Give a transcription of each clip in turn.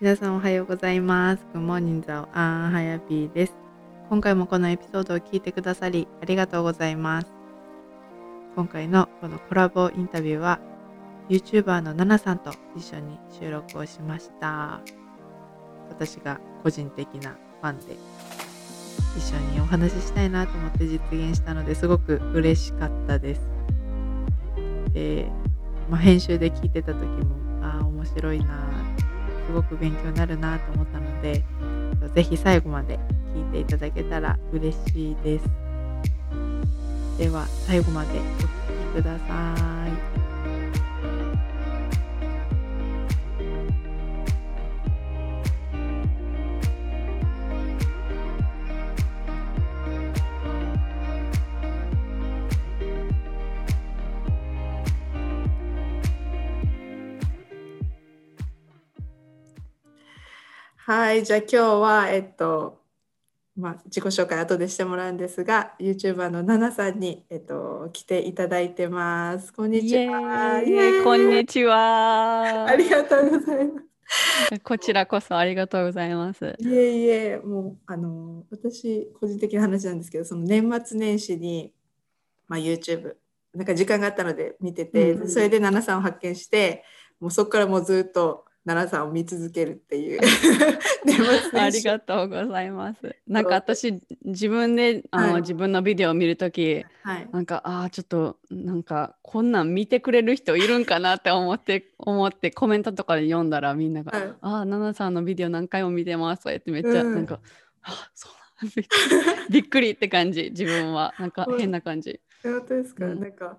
皆さんおはようございます。Good morning, ザオアンハヤピーです。今回もこのエピソードを聞いてくださりありがとうございます。今回のこのコラボインタビューは YouTuber のナナさんと一緒に収録をしました。私が個人的なファンで一緒にお話ししたいなと思って実現したのですごく嬉しかったです。で、まあ、編集で聞いてた時もああ面白いなってすごく勉強になるなと思ったのでぜひ最後まで聞いていただけたら嬉しいです。では最後までお聴きください。はい、じゃあ今日は、えっと、まあ、自己紹介後でしてもらうんですが、YouTuber のナナさんに、えっと、来ていただいてます。こんにちは。こんにちちは。ありがとうございます。こちらこそありがとうございます。いえいえ、もう、あの、私、個人的な話なんですけど、その年末年始に、まあ、YouTube、なんか時間があったので見てて、うんそれでナナさんを発見して、もうそこからもうずっとナナさんを見続けるっていう。ありがとうございます。なんか私自分であの、はい。自分のビデオを見るときはい。なんかあーちょっとなんかこんなん見てくれる人いるんかなって思って 思ってコメントとかで読んだらみんながはい「ああナナさんのビデオ何回も見てます」とか言ってめっちゃうん。なんか「あそうなんびっくり びっくりって感じ自分は。なんか変な感じ。本当ですか、うん。なんか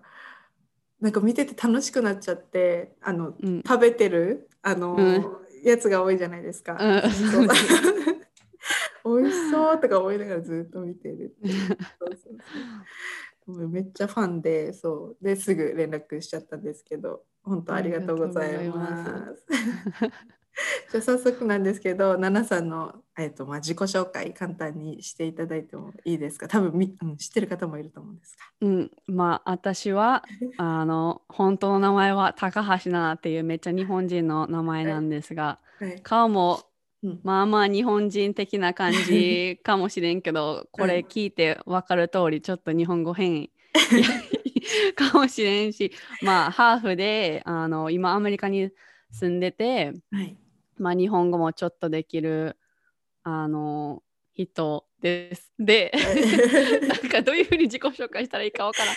なんか見てて楽しくなっちゃってあのうん。食べてるあの、うん。やつが多いじゃないですか。美味しそうとか思いながらずっと見てるっていう。そうそうそう。もうめっちゃファンでそう。ですぐ連絡しちゃったんですけど本当ありがとうござい。ます じゃあ早速なんですけど、ナナさんの、えっとまあ、自己紹介簡単にしていただいてもいいですか？多分み、うん、知ってる方もいると思うんですうん、まあ私は あの本当の名前は高橋奈々っていうめっちゃ日本人の名前なんですがが。はい。顔もうん。まあまあ日本人的な感じかもしれんけど これ聞いて分かる通りちょっと日本語変かもしれんしまあハーフであの今アメリカに住んでて、はいまあ、日本語もちょっとできるあの人です。で なんかどういうふうに自己紹介したらいいかわからん。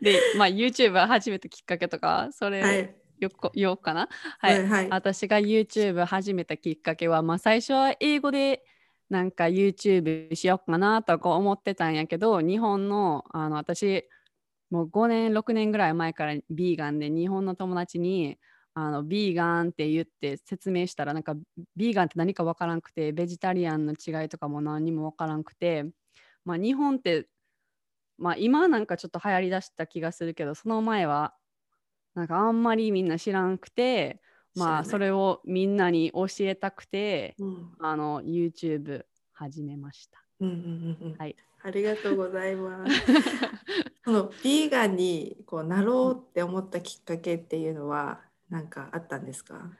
で、まあ、YouTube 始めたきっかけとか、それ、はいよこ言おうかな？はい。はいはい私が YouTube 始めたきっかけは、まあ、最初は英語でなんか YouTube しようかなとか思ってたんやけど、日本の、あの私、もう5年、6年ぐらい前からビーガンで、日本の友達に、あのビーガンって言って説明したらなんかビーガンって何かわからんくてベジタリアンの違いとかも何にもわからんくてまあ日本ってまあ今なんかちょっと流行りだした気がするけどその前はなんかあんまりみんな知らんくてまあそれをみんなに教えたくてうんあの YouTube 始めました。うんうんうんうんはいありがとうございます。そのビーガンにこうなろうって思ったきっかけっていうのは何かあったんですか？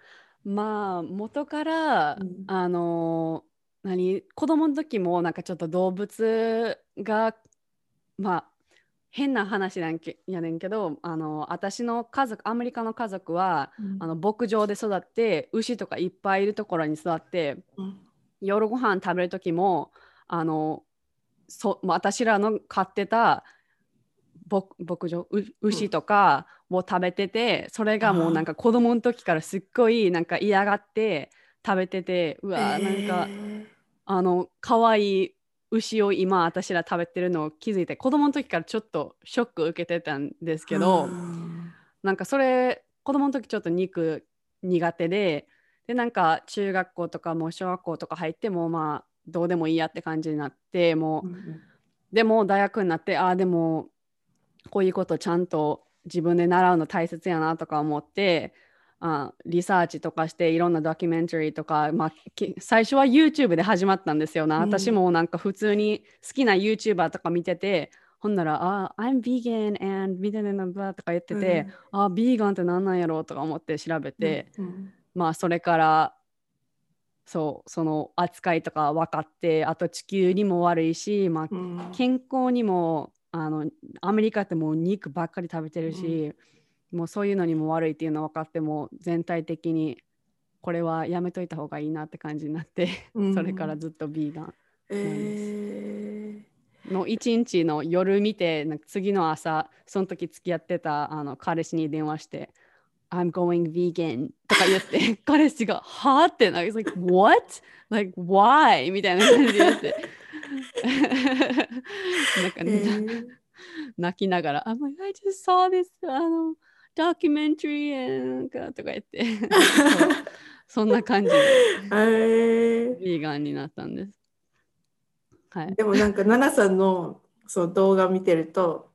まあ元から、うん。あの何子供の時もなんかちょっと動物がまあ変な話なんけやねんけどあの私の家族アメリカの家族はあの牧場で育って牛とかいっぱいいるところに育ってうん。夜ご飯食べる時もあのそまあ私らの飼ってた牧牧場う牛とかを食べてて、それがもうなんか子供の時からすっごいなんか嫌がって食べててうわーなんかえあの可愛い牛を今私ら食べてるのを気づいて子供の時からちょっとショック受けてたんですーけど、うんなんかそれ子供の時ちょっと肉苦手ででなんか中学校とかもう小学校とか入ってもまあどうでもいいやって感じになってもう、うんでも大学になってああでもこういうことちゃんと自分で習うの大切やなとか思ってあリサーチとかしていろんなドキュメンタリーとか、まあ、き最初は YouTube で始まったんですよな、うん。私もなんか普通に好きな YouTuber とか見ててほんなら、あ、I'm vegan and みたいなのとか言ってて、あ、ビーガンって何なんやろうとか思って調べて、うん。まあそれからそうその扱いとか分かってあと地球にも悪いし、まあ、うん。健康にもあのアメリカってもう肉ばっかり食べてるし、もうそういうのにも悪いっていうの分かっても全体的にこれはやめといた方がいいなって感じになって、うんそれからずっとビーガンえの一日の夜見てなんか次の朝その時付き合ってたあの彼氏に電話して「I'm going vegan」とか言って 彼氏が「はあ?」ってなんか「like, What? Like why?」みたいな感じで言って なんか、ーえ。ー 泣きながら「I'm like, I just saw this あの documentary and なんか」とか言って。そんな感じでえ。ビーガンになったんです。はい。ー、でもなんか奈々さんのその動画見てると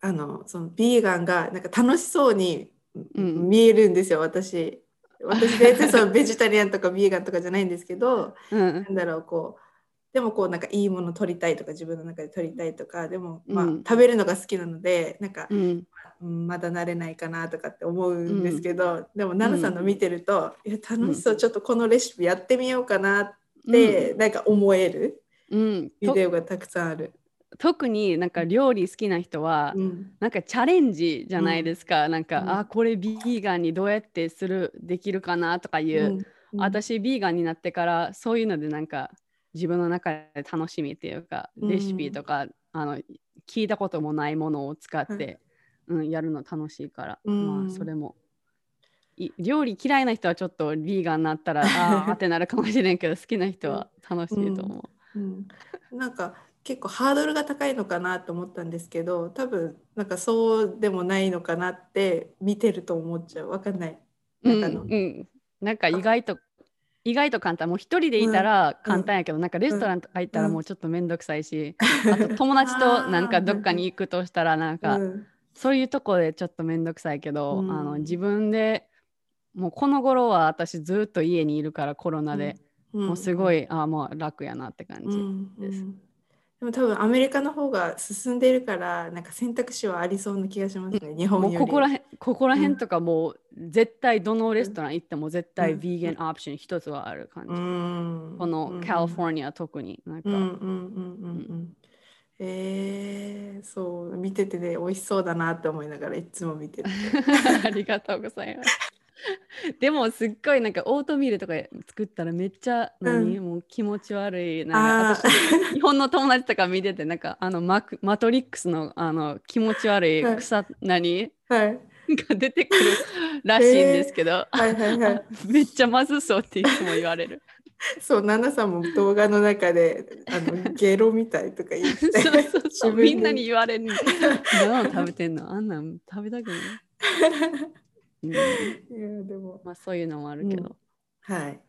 あのそのビーガンがなんか楽しそうにうん。見えるんですよ、私。私別にそのベジタリアンとかビーガンとかじゃないんですけどうん。なんだろうこうでもこうなんかいいもの取りたいとか自分の中で取りたいとかでもまあ、うん。食べるのが好きなのでなんか、うん。うんまだ慣れないかなとかって思うんですけど、でも奈々さんの見てると、いや楽しそうちょっとこのレシピやってみようかなって、なんか思えるうん、ビとデオがたくさんある。特になんか料理好きな人は、うん。なんかチャレンジじゃないですか、なんか、うん。あこれビーガンにどうやってするできるかなとかいう、うん。私ビーガンになってからそういうのでなんか自分の中で楽しみっていうか、うん。レシピとかあの聞いたこともないものを使って、うん、やるの楽しいから、うん。まあそれも。い料理嫌いな人はちょっとビーガンになったら あーってなるかもしれんけど好きな人は楽しいと思う。うん、なんか結構ハードルが高いのかなと思ったんですけど多分なんかそうでもないのかなって見てると思っちゃう。わかんない。うんなんかの。うん、なんか意外と意外と簡単。もう一人でいたら簡単やけど、なんかレストランとか行ったらもうちょっとめんどくさいし、あと友達となんかどっかに行くとしたらなんか、うん。そういうとこでちょっとめんどくさいけど、うん。あの自分でもうこの頃は私ずっと家にいるからコロナで、うん。もうすごい、あもう楽やなって感じ。うん。です。うんでも多分アメリカの方が進んでいるからなんか選択肢はありそうな気がしますね、日本よここらへんここらうん。辺とかもう絶対どのレストラン行っても絶対うん。ビーガンオプション一つはある感じ。うん。このカリフォルニア特になんか、うんうんうんうんうん。えー、そう見ててね美味しそうだなって思いながらいつも見てる。ありがとうございます。でもすっごいなんかオートミールとか作ったらめっちゃ何、もう気持ち悪いなんあか私日本の友達とか見ててなんかあのマクマトリックスのあの気持ち悪いはい草、何？はいが出てくるらしいんですけど、はいはいはい。めっちゃまずそうっていつも言われる。そう、ナナさんも動画の中であの ゲロみたいとか言って。そうそうそうみんなに言われる。何を食べてんの？あんなん食べたくない。うんいやでもまあそういうのもあるけど。はい。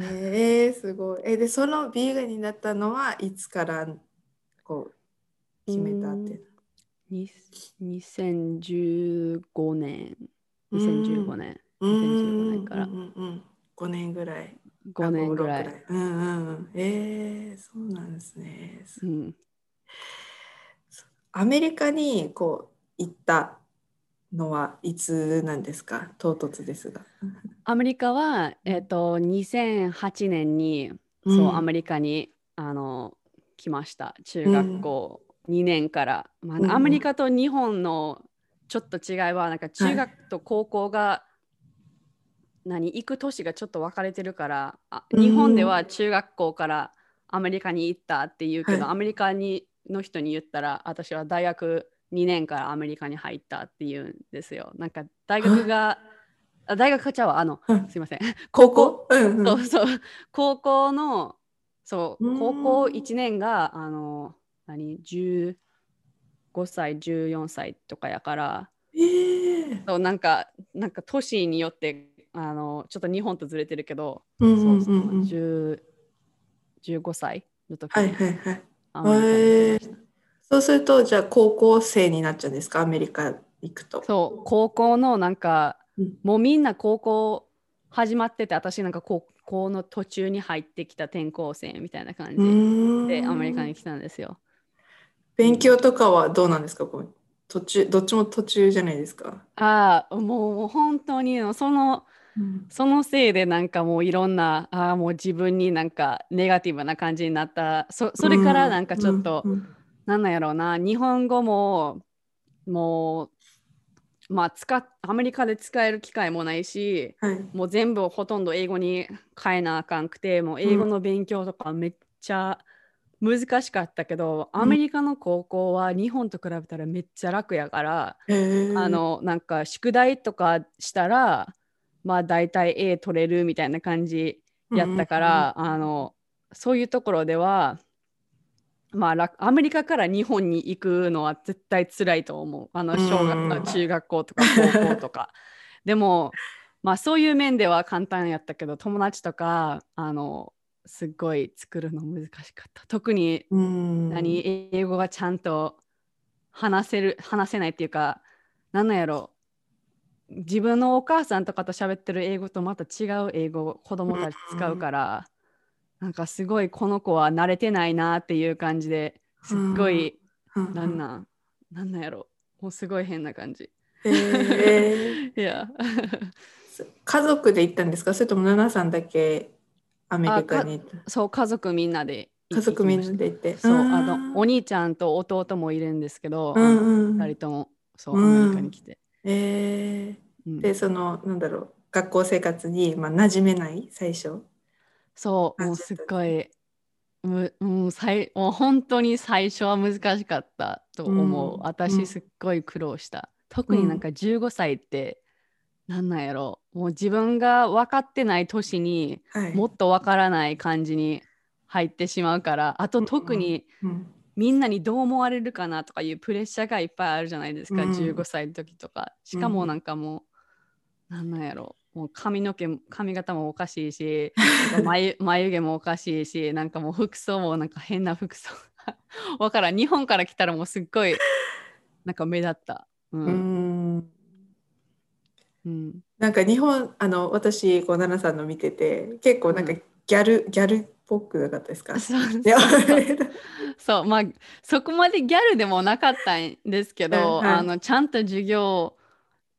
えー、すごい。えでそのビーガンになったのはいつからこう決めたっていうに2015年、うん2015年、の。2015年からうんうんうん、5年ぐらい。5年ぐらあい。。5 6うんうんうん。えー、そうなんですね。うん、アメリカにこう行ったのはいつなんですか？唐突ですが。アメリカは、えっと2008年に、うん。そうアメリカにあの来ました。中学校2年から、まあうんアメリカと日本のちょっと違いはなんか中学と高校が、何行く年がちょっと分かれてるからあうん。日本では中学校からアメリカに行ったっていうけど、はい。アメリカにの人に言ったら私は大学2年からアメリカに入ったっていうんですよ。なんか大学があ大学ちゃうわあのうん。すいません。高校？うんうん。そうそう。高校のそううん。高校1年があの何？15歳14歳とかやから。えーそうなんかなんか都市によってあのちょっと日本とずれてるけど、うんうんうんそうそううん10 15歳の時はいにはいはい。アメリカに行きました、そうするとじゃあ高校生になっちゃうんですか？アメリカ行くと。そう高校のなんかうん。もうみんな高校始まってて私なんか高校の途中に入ってきた転校生みたいな感じでアメリカに来たんですよ。勉強とかはどうなんですか？こう途中どっちも途中じゃないですか？ああもう本当にそのうん。そのせいでなんかもういろんなあーもう自分になんかネガティブな感じになった。そそれからなんかちょっと、うんうんなんなんやろうな。日本語ももうまあ使っアメリカで使える機会もないしはい。もう全部ほとんど英語に変えなあかんくてもう英語の勉強とかめっちゃ難しかったけど、うん。アメリカの高校は日本と比べたらめっちゃ楽やから、へー。あのなんか宿題とかしたらまあ大体 A 取れるみたいな感じやったから、あのそういうところではまあ楽アメリカから日本に行くのは絶対辛いと思う。あの小学、中学校とか高校とか。でもまあそういう面では簡単やったけど友達とかあのすっごい作るの難しかった。特にうん。何英語がちゃんと話せる話せないっていうか何なんやろ。自分のお母さんとかと喋ってる英語とまた違う英語を子供たち使うから、なんかすごいこの子は慣れてないなっていう感じですっごい、うん。なんなんなんなんやろ。もうすごい変な感じ。へー。いや。家族で行ったんですか？それともナナさんだけアメリカに行った？そう家族みんなで家族みんなで行って？そううん。あのお兄ちゃんと弟もいるんですけど、うんうん2人とも。そうアうん。メリカに来て。えうん。ーでそのなんだろう学校生活に、まあ、馴染めない最初そう、もうすっごい、むうん、最もう本当に最初は難しかったと思う。うんう私ん。すっごい苦労した。特になんか15歳って、なんなんやろ。もう自分が分かってない年にはい。もっと分からない感じに入ってしまうから、あとうん特にうん。みんなにどう思われるかなとかいうプレッシャーがいっぱいあるじゃないですか、うん。15歳の時とか。しかもなんかもう、なんなんやろもう髪の毛も髪型もおかしいし 眉眉毛もおかしいしなんかもう服装もなんか変な服装。わからん。日本から来たらもうすっごいなんか目立った。ううん。んうん。なんか日本あの私こう奈々さんの見てて結構なんかうん。ギャル、ギャルっぽくなかったですか？そうそう。いや そう。そう。まあそこまでギャルでもなかったんですけど、うんはい。あのちゃんと授業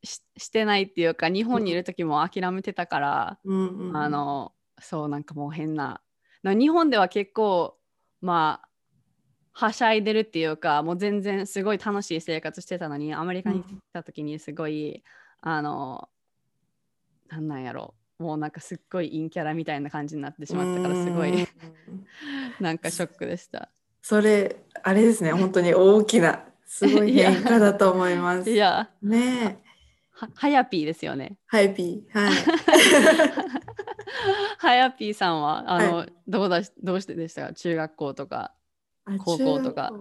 ししてないっていうか日本にいる時も諦めてたから、うんうんあのそうなんかもう変な。な日本では結構まあはしゃいでるっていうかもう全然すごい楽しい生活してたのにアメリカに来た時にすごい、あのなんなんやろ。もうなんかすっごい陰キャラみたいな感じになってしまったからすごうんいなんかショックでした。それあれですね本当に大きなすごい変化だと思います。いや。ねえははやぴーですよね。ハイピーはい はやぴーさんはあの、はどうだしどうしてでした？か中学校とか。あ高校とか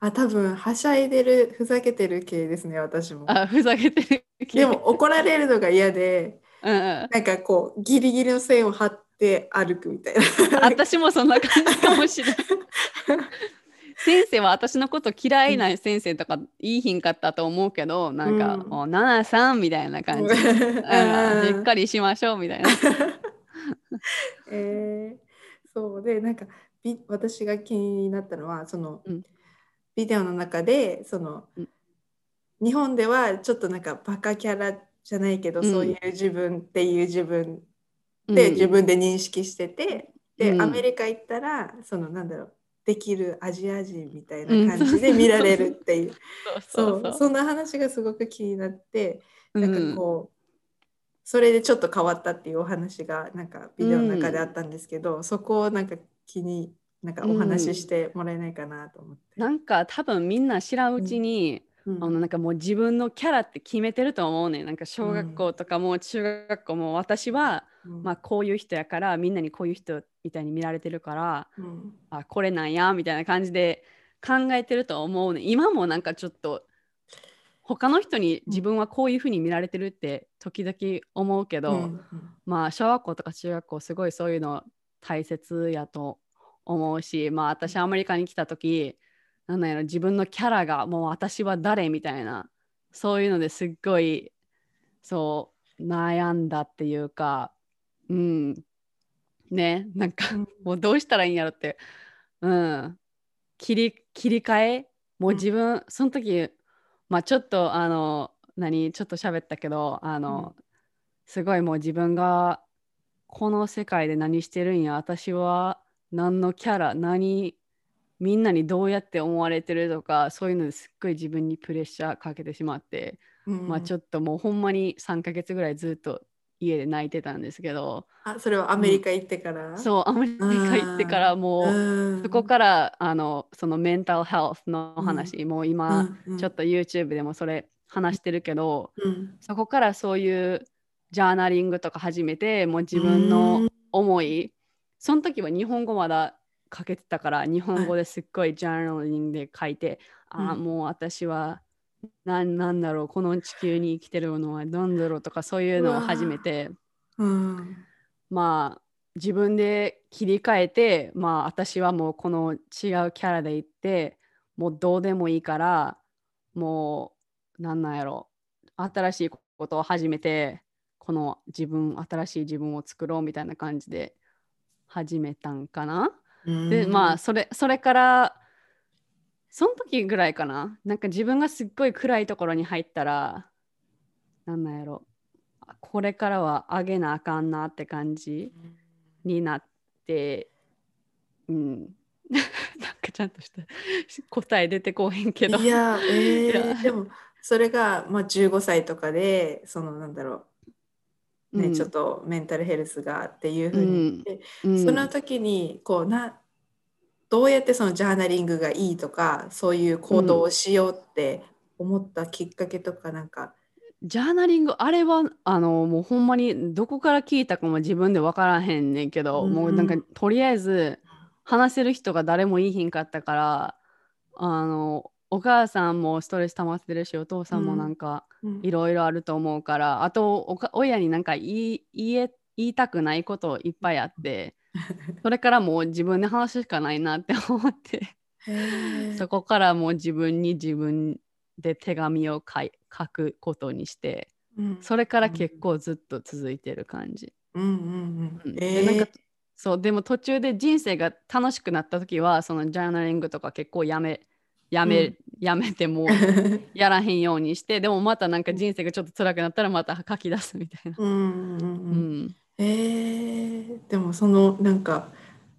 あ多分はしゃいでるふざけてる系ですね私もあふざけてる系。でも怒られるのが嫌でうんうん、なんかこうギリギリの線を張って歩くみたいな私もそんな感じかもしれない。先生は私のこと嫌いな先生とか言いひんかったと思うけど、なんか、うん。おナナさんみたいな感じ。うん、しっかりしましょうみたいな。えーそうでなんかビ私が気になったのはその、うん。ビデオの中でその、うん。日本ではちょっとなんかバカキャラじゃないけど、うん。そういう自分っていう自分うん。で自分で認識してて、で、うん。アメリカ行ったらそのなんだろうできるアジア人みたいな感じで見られるっていう、そうそんな話がすごく気になって。うなんかこう、それでちょっと変わったっていうお話がなんかビデオの中であったんですけど、そこをなんか気になんかお話ししてもらえないかなと思って。なんか多分みんな知らんうちに、うん。あのなんかもう自分のキャラって決めてると思うねん。なんか小学校とかも中学校も私は、うん。まあ、こういう人やからみんなにこういう人みたいに見られてるからうん。あこれなんやみたいな感じで考えてると思うね今もなんかちょっと他の人に自分はこういうふうに見られてるって時々思うけど、うんまあ小学校とか中学校すごいそういうの大切やと思うしまあ私アメリカに来た時なんやろ自分のキャラがもう私は誰みたいなそういうのですっごいそう悩んだっていうかうんねなんかうん。もうどうしたらいいんやろってうん切り切り替えもう自分、その時まあちょっとあの何ちょっと喋ったけどあの、すごいもう自分がこの世界で何してるんや私は何のキャラ何みんなにどうやって思われてるとかそういうのですっごい自分にプレッシャーかけてしまって、うん。まあちょっともうほんまに3ヶ月ぐらいずっと家で泣いてたんですけどあそれはアメリカ行ってから、そうアメリカ行ってからもう、うん。そこからあのそのメンタルヘルスの話、もう今、うん。ちょっと YouTube でもそれ話してるけど、うん。そこからそういうジャーナリングとか始めてもう自分の思い、その時は日本語まだ書けてたから日本語ですっごいジャーナリングで書いて、ああうん。もう私はなんなんだろうこの地球に生きてるのは何だろうとかそういうのを始めてうん。まあ自分で切り替えてまあ私はもうこの違うキャラで行ってもうどうでもいいからもうなんなんやろ新しいことを始めてこの自分新しい自分を作ろうみたいな感じで始めたんかな。でまあそれそれからその時ぐらいかな。なんか自分がすっごい暗いところに入ったらなんなんやろ。あこれからは上げなあかんなって感じになってうん。なんかちゃんとした答え出てこうへんけど。いや、えーでもそれが、まあ、15歳とかでそのなんだろう、ねうん。ちょっとメンタルヘルスがっていうふうに言って、うん。その時にこうなどうやってそのジャーナリングがいいとかそういう行動をしようって思ったきっかけとかなんか、ジャーナリングあれはあのもうほんまにどこから聞いたかも自分で分からへんねんけど、うんうん。もうなんかとりあえず話せる人が誰もいいひんかったからあのお母さんもストレス溜まってるしお父さんもなんかうん。いろいろあると思うから、あとおか親になんか言い言いたくないこといっぱいあって それからもう自分で話すしかないなって思って。そこからもう自分に自分で手紙を書い書くことにしてうん。それから結構ずっと続いてる感じ。そうでも途中で人生が楽しくなった時はそのジャーナリングとか結構やめやめ、うん。やめてもう やらへんようにしてでもまたなんか人生がちょっと辛くなったらまた書き出すみたいな。うんでもそのなんか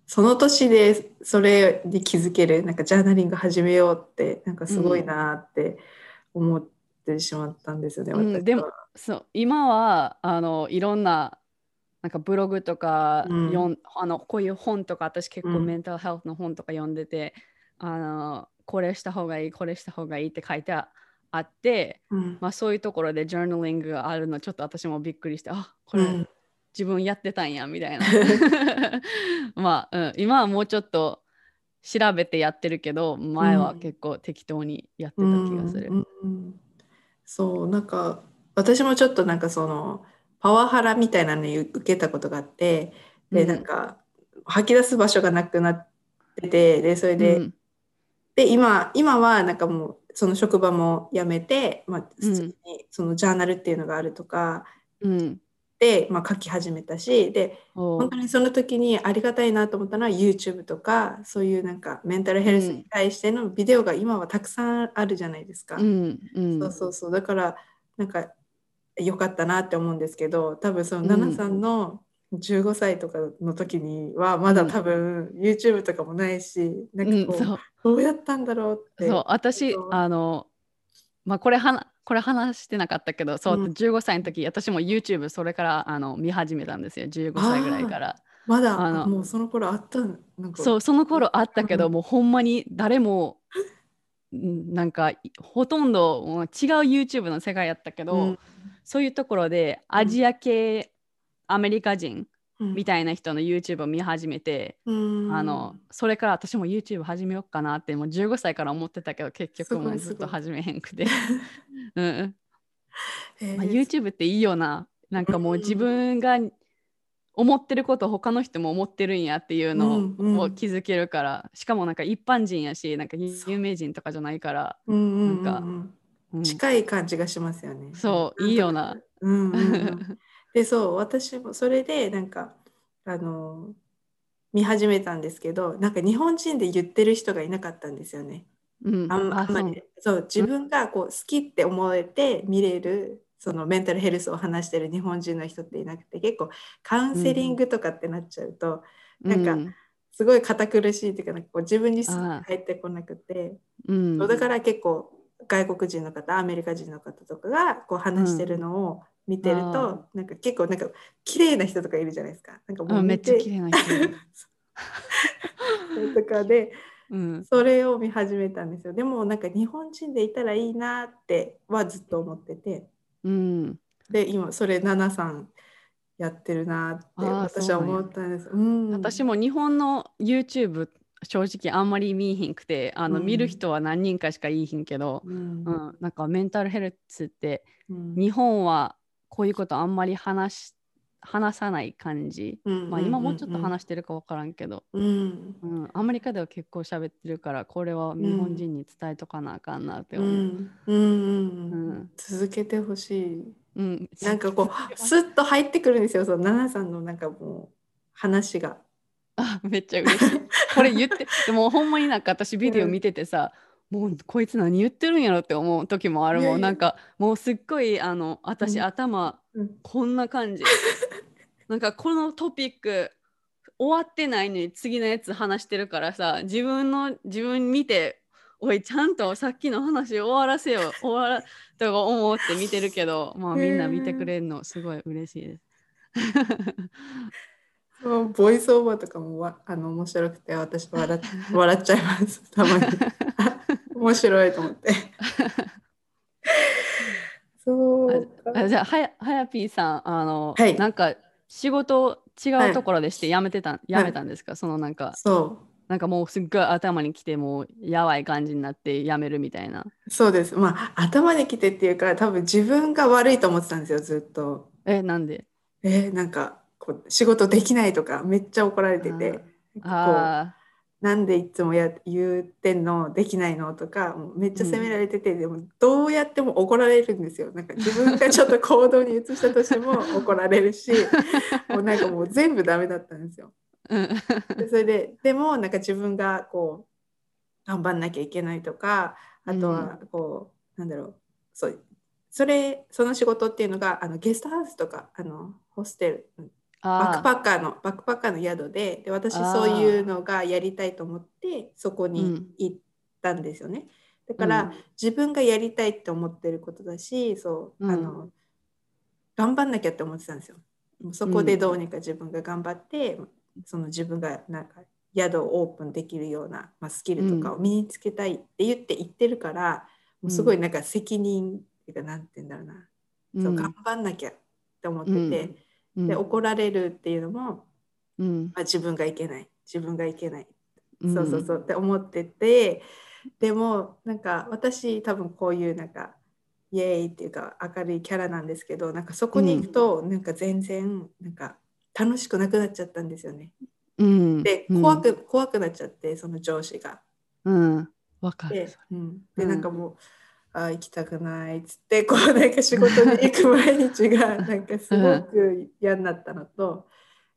その年でそれに気づけるなんかジャーナリング始めようってなんかすごいなって思ってしまったんですよね、うん。でもそう今はあのいろんななんかブログとかうん。あのこういう本とか私結構うん。メンタルヘルスの本とか読んでて、あのこれした方がいいこれした方がいいって書いてあって、うん。まあ、そういうところでジャーナリングがあるのちょっと私もびっくりしてあこれ、うん。自分やってたんやみたいな。まあ、うん、今はもうちょっと調べてやってるけど前は結構適当にやってた気がする。うんうんうん。そうなんか私もちょっとなんかそのパワハラみたいなのに受けたことがあってでうん。なんか吐き出す場所がなくなっててでそれで、うんで今今はなんかもうその職場も辞めて、まあ、普通にそのジャーナルっていうのがあるとかうん。で、まあ、書き始めたしで本当にその時にありがたいなと思ったのは YouTube とかそういうなんかメンタルヘルスに対してのビデオが今はたくさんあるじゃないですか。うんうん。そうそうそう。だからなんか良かったなって思うんですけど多分そのうんナナさんの15歳とかの時にはまだ多分 YouTube とかもないしなんうんかこう、そう。どうやったんだろうって。そう私あのまあこれはなこれ話してなかったけどそう、うん。15歳の時私も YouTube それからあの見始めたんですよ。15歳ぐらいから。まだあのもうその頃あったんなんか。そうその頃あったけど、うん。もうほんまに誰もんなんかいほとんど違う YouTube の世界やったけど、うん。そういうところでアジア系アメリカ人うん。みたいな人の YouTube を見始めて、うん。あのそれから私も YouTube 始めようかなってもう15歳から思ってたけど結局もうずっと始めへんくて、うん。まあ、えー YouTube っていいよな。なんかもううん自分が思ってること他の人も思ってるんやっていうのうんうん。を気づけるから、しかもなんか一般人やしなんか有名人とかじゃないから、うんうんうんうん。なんうん。近い感じがしますよね。そうなんいいよな。うんうんうん、でそう私もそれでなんかあの見始めたんですけどなんか日本人で言ってる人がいなかったんですよね。うん。あんまり。そう自分がこう好きって思えて見れるそのメンタルヘルスを話してる日本人の人っていなくて結構カウンセリングとかってなっちゃうと、なんかうんすごい堅苦しいっていうかなんかこう自分に入ってこなくて、うん。だから結構外国人の方アメリカ人の方とかがこう話してるのを見てると、あなんか結構なんか綺麗な人とかいるじゃないですか。なんかもうあめっちゃ綺麗な人。とかでうん。それを見始めたんですよ。でもなんか日本人でいたらいいなってはずっと思ってて。うん。で今それナナさんやってるなって私は思ったんです。うん、私も日本の YouTube 正直あんまり見えひんくてあの、うん。見る人は何人かしかいいひんけど、うん。うん、なんかメンタルヘルスってうん。日本はこういうことあんまり話し話さない感じ、うんまあ、今もうちょっと話してるか分からんけど、うん。うん、アメリカでは結構喋ってるからこれは日本人に伝えとかなあかんなってう。思う。んうんうんうん。続けてほしい。うん。なんかこうスッと入ってくるんですよ。そのナナさんのなんかもう話が。あめっちゃ嬉しい。これ言って、でもほんまになんか私ビデオ見ててさ、もうこいつ何言ってるんやろって思う時もあるもん。なんかもうすっごいあの私、うん頭うんこんな感じ。なんかこのトピック終わってないのに次のやつ話してるからさ、自分の自分見て、おいちゃんとさっきの話終わらせよ、終わらとか思って見てるけど、まあみんな見てくれるのすごい嬉しいです。そうボイスオーバーとかもわあの面白くて私笑っ笑っちゃいますたまに面白いと思って。そうあじゃあはやはやぴーさんあの、はい。なんか仕事違うところでして辞めてた、辞めたんですか？そのなんかそなんかもうすっごい頭にきてもうやばい感じになって辞めるみたいな。うそうです。まあ頭にきてっていうか多分自分が悪いと思ってたんですよずっと。えなんで？えーなんかこう仕事できないとかめっちゃ怒られてて。こうあなんでいつもや言ってんの？できないの？とかめっちゃ責められてて、でもどうやっても怒られるんですよ。なんか自分がちょっと行動に移したとしても 怒られるしもうなんかもう全部ダメだったんですよ。でそれででもなんか自分がこう頑張んなきゃいけないとかあとはこう、なんだろう。そうそれその仕事っていうのがあのゲストハウスとかあのホステルバックあパッカーのバックパッカーの宿でで私そういうのがやりたいと思ってそこにうん。行ったんですよね。だから、うん。自分がやりたいって思ってることだしそう、うん。あの頑張んなきゃって思ってたんですよ。もうそこでどうにか自分が頑張って、その自分がなんか宿をオープンできるような、まあ、スキルとかを身につけたいって言って言ってるから、もうすごいなんか責任っていうかなんて言うんだろうな、そう頑張んなきゃって思ってて。うん。で怒られるっていうのも、うん。まあ、自分がいけない。自分がいけない、うん。そうそうそうって思っててでもなんか私多分こういうなんかイエーイっていうか明るいキャラなんですけどなんかそこに行くとなんか全然なんか楽しくなくなっちゃったんですよね。うん。でうん。怖く、怖くなっちゃってその上司が。うん。わかる。で,、うん、でうん。なんかもう、あー行きたくないっつってこうなんか仕事に行く毎日が なんかすごく嫌になったのと、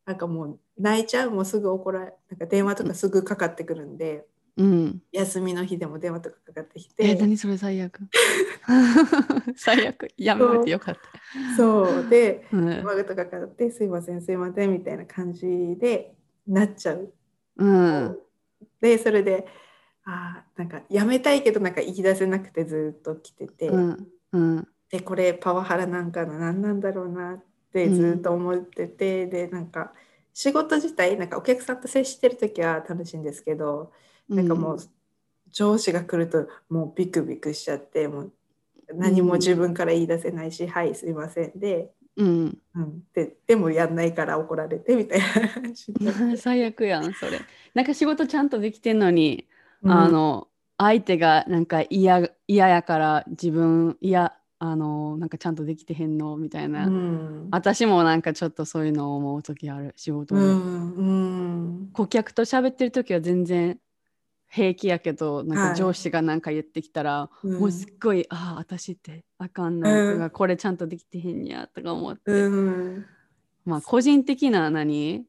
なんかもう泣いちゃうもうすぐ怒られなんか電話とかすぐかかってくるんで、うん。休みの日でも電話とかかかってきて。え何それ最悪。最悪。やめてよかった。そう。でうん。電話とかかかってすいませんすいませんみたいな感じでなっちゃう。うん。でそれであーなんかやめたいけどなんか言い出せなくてずっと来てて。うんうん。でこれパワハラなんかな何なんだろうなってずっと思ってて、でなんか仕事自体なんかお客さんと接してる時は楽しいんですけど、なんかもう上司が来るともうビクビクしちゃってもう何も自分から言い出せないし「はいすいませんで」うん。うん、ででもやんないから怒られてみたいな 最悪やんそれ。なんか仕事ちゃんとできてんのに、うん。あの相手がなんか嫌嫌やから自分嫌あのなんかちゃんとできてへんのみたいな、うん。私もなんかちょっとそういうのを思う時ある仕事で、うんうん。顧客と喋ってる時は全然平気やけどなんはいか上司がなんか言ってきたら、うん。もうすっごいああ私ってあかんな、うん。とかこれちゃんとできてへんやとか思って、うん。まあ個人的な何？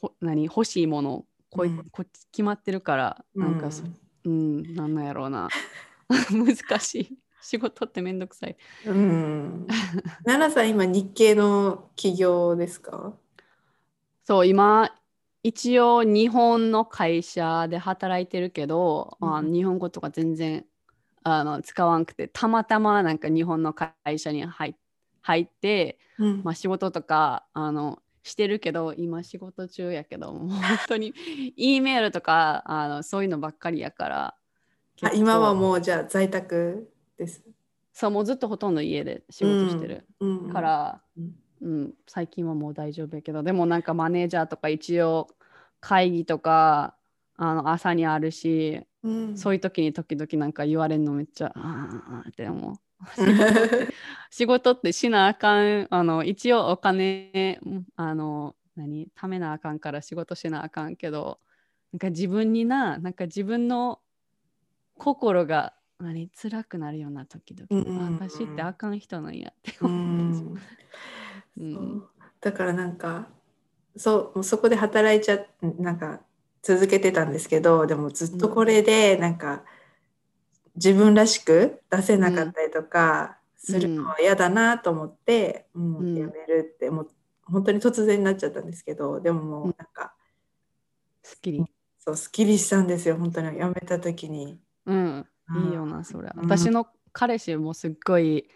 ほ何？欲しいものこ,、うんこっち決まってるからなんかそ、うん、なんなんやろうな 難しい。仕事ってめんどくさい。うん。奈々さん、今、日系の企業ですか？そう、今、一応日本の会社で働いてるけど、うんあの日本語とか全然あの使わんくて、たまたまなんか日本の会社に入入って、うんまあ、仕事とかあのしてるけど、今仕事中やけど、もう本当に E メールとかあのそういうのばっかりやから。あ今はもう、じゃあ、在宅です？そう、もうずっとほとんど家で仕事してるうん。から、うんうん、最近はもう大丈夫やけど、でもなんかマネージャーとか一応会議とかあの朝にあるし、うん。そういう時に時々なんか言われるのめっちゃ、あーって思う。仕事ってしなあかん、あの一応お金、うんあの、何、ためなあかんから仕事しなあかんけど、なんか自分にな、なんか自分の心が何辛くなるような時々、うんうん私ってあかん人なんやってう思って。う。うん。だからなんかそうそこで働いちゃなんか続けてたんですけどでもずっとこれでなんか自分らしく出せなかったりとかするのは嫌だなと思って、うん。うんやめるってもう本当に突然になっちゃったんですけどでももうなんか、すっきり。そうすっきりしたんですよ本当に。辞めた時に。うん、うん。いいよな、それ。うん。私の彼氏もすっごい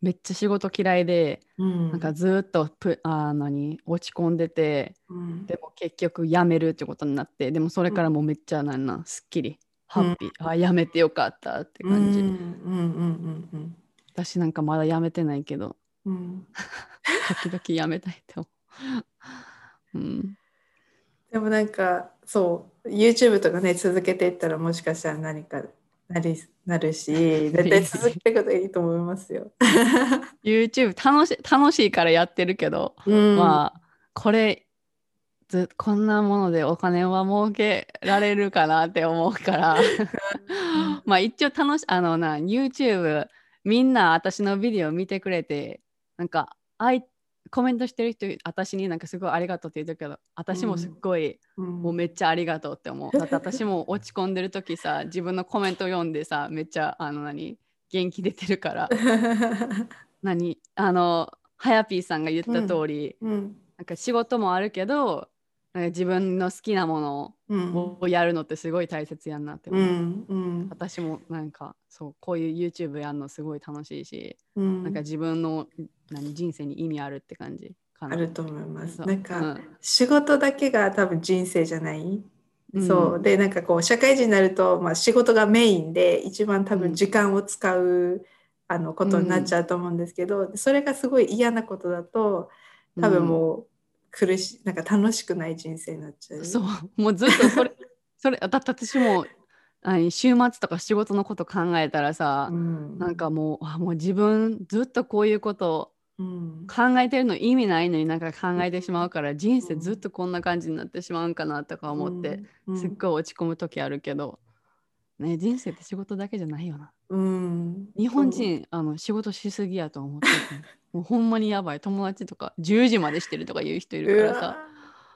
めっちゃ仕事嫌いで、うん。なんかずっとプあー何？落ち込んでて、うん。でも結局辞めるってことになって、でもそれからもうめっちゃなんなんすっきり、ハッピー、あ辞めてよかったってうんうん感じ。うんうん私なんかまだ辞めてないけど、うん。うん時々辞めたいって思う。うん、でもなんかそう YouTube とかね続けていったらもしかしたら何かなりなるし 絶対続けていくことがいいと思いますよ。YouTube 楽し楽しいからやってるけど、うん。まあこれずこんなものでお金は儲けられるかなって思うから。まあ一応楽しあのな YouTube みんな私のビデオ見てくれてなんかあいコメントしてる人私になんかすごいありがとうって言うけど私もすっごい、うん。もうめっちゃありがとうって思う。だって私も落ち込んでる時さ自分のコメント読んでさめっちゃあの何元気出てるから。何あのはやぴーさんが言った通り、うん。なんか仕事もあるけどなんか自分の好きなものうん。をやるのってすごい大切やんなって思う、うんうん。私もなんかそうこういう YouTube やるのすごい楽しいし、うん。なんか自分の何人生に意味あるって感じかな。あると思います。なんか、うん。仕事だけが多分人生じゃない？うん。そう。でなんかこう社会人になると、まあ、仕事がメインで一番多うん。分時間を使う、あのことになっちゃうと思うんですけど、それがすごい嫌なことだと多分もう苦しいなんか楽しくない人生になっちゃう。そう。もうずっとそれ それだって私も何週末とか仕事のこと考えたらさ、うん、なんかもうあもう自分ずっとこういうこと考えてるの意味ないのになんか考えてしまうから人生ずっとこんな感じになってしまうんかなとか思って、うん、すっごい落ち込む時あるけど、ね、人生って仕事だけじゃないよな。うん、日本人あの仕事しすぎやと思ってて。もうほんまにやばい。友達とか10時までしてるとか言う人いるからさ、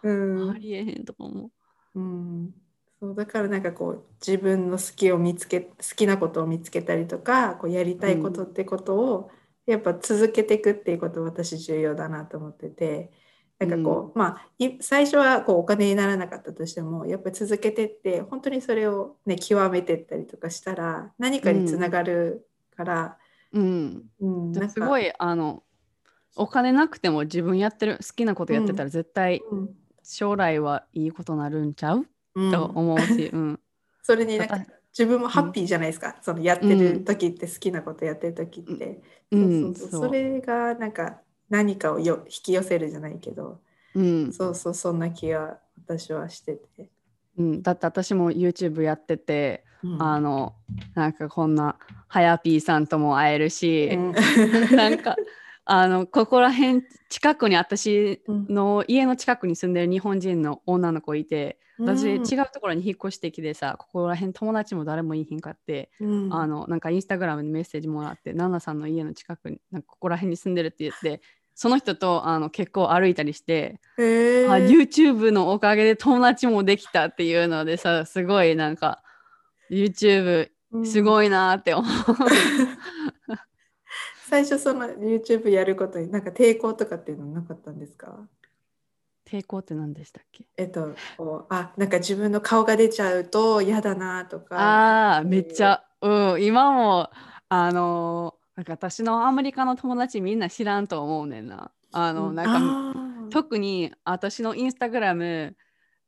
うん。ありえへんとか思う。うん、そうだからなんかこう自分の好きを見つけ好きなことを見つけたりとかこうやりたいことってことを、やっぱ続けていくっていうこと私重要だなと思っててなんかこう、まあい最初はこうお金にならなかったとしてもやっぱり続けてって本当にそれをね極めていったりとかしたら何かにつながるから、うん、うん。なんか。すごいあのお金なくても自分やってる好きなことやってたら絶対うん。将来はいいことなるんちゃう、うん。と思うし、うん、それになんかわ自分もハッピーじゃないですか、そのやってる時って好きなことやってる時って、うん。そうそうそう。そう。それがなんか何かをよ引き寄せるじゃないけど、うん。そうそうそんな気が私はしてて、うん、だって私も YouTube やってて、うん。あのなんかこんなはやぴーさんとも会えるし、うん。なんかあのここら辺近くに私の家の近くに住んでる日本人の女の子いて私、うん。違うところに引っ越してきてさここら辺友達も誰もいいひんかって、うん。あのなんかインスタグラムにメッセージもらってナナさんの家の近くになんかここら辺に住んでるって言ってその人とあの結構歩いたりして、へー。あ YouTube のおかげで友達もできたっていうのでさすごいなんか YouTube すい、ごいなーって思う。最初その YouTube やることになんか抵抗とかっていうのなかったんですか？抵抗って何でしたっけ？えっとこうあなんか自分の顔が出ちゃうと嫌だなとか。ああめっちゃ。うん今もあのなんか私のアメリカの友達みんな知らんと思うねんな。あのなんか特に私のインスタグラム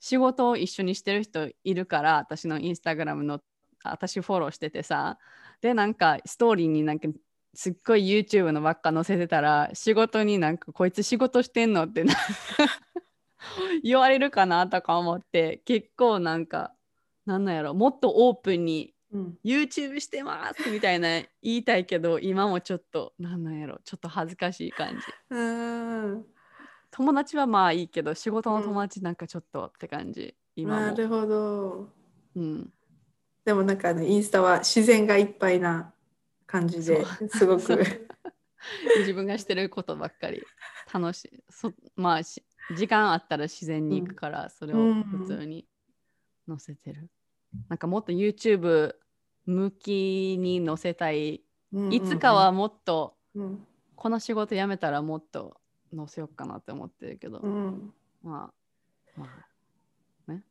仕事を一緒にしてる人いるから私のインスタグラムの私フォローしててさ。でなんかストーリーになんかすっごい YouTube のばっか載せてたら仕事になんかこいつ仕事してんのって 言われるかなとか思って結構なんかなんなんやろもっとオープンに、うん、YouTube してますみたいな言いたいけど今もちょっとなんなんやろちょっと恥ずかしい感じ。うん。友達はまあいいけど仕事の友達なんかちょっとって感じ、うん、今なるほど、うん、でもなんかあのインスタは自然がいっぱいな感じですごく。自分がしてることばっかり。楽しいそまあ時間あったら自然に行くから、それを普通に載せてる、なんかもっと YouTube 向きに載せたい、いつかはもっと、この仕事辞めたらもっと載せようかなって思ってるけど、うん、まあまあね。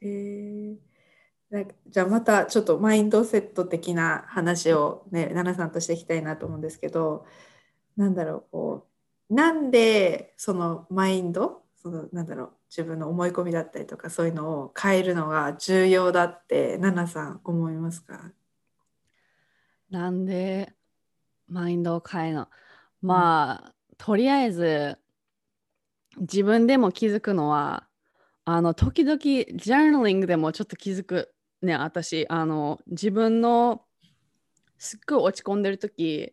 え ー、なんかじゃあまたちょっとマインドセット的な話をね奈々さんとしていきたいなと思うんですけどなんだろうこうなんでそのマインドそのなんだろう自分の思い込みだったりとかそういうのを変えるのが重要だって奈々さん思いますか？なんでマインドを変えの？まあ、とりあえず自分でも気づくのはあの時々ジャーナリングでもちょっと気づくね私あの自分のすっごい落ち込んでる時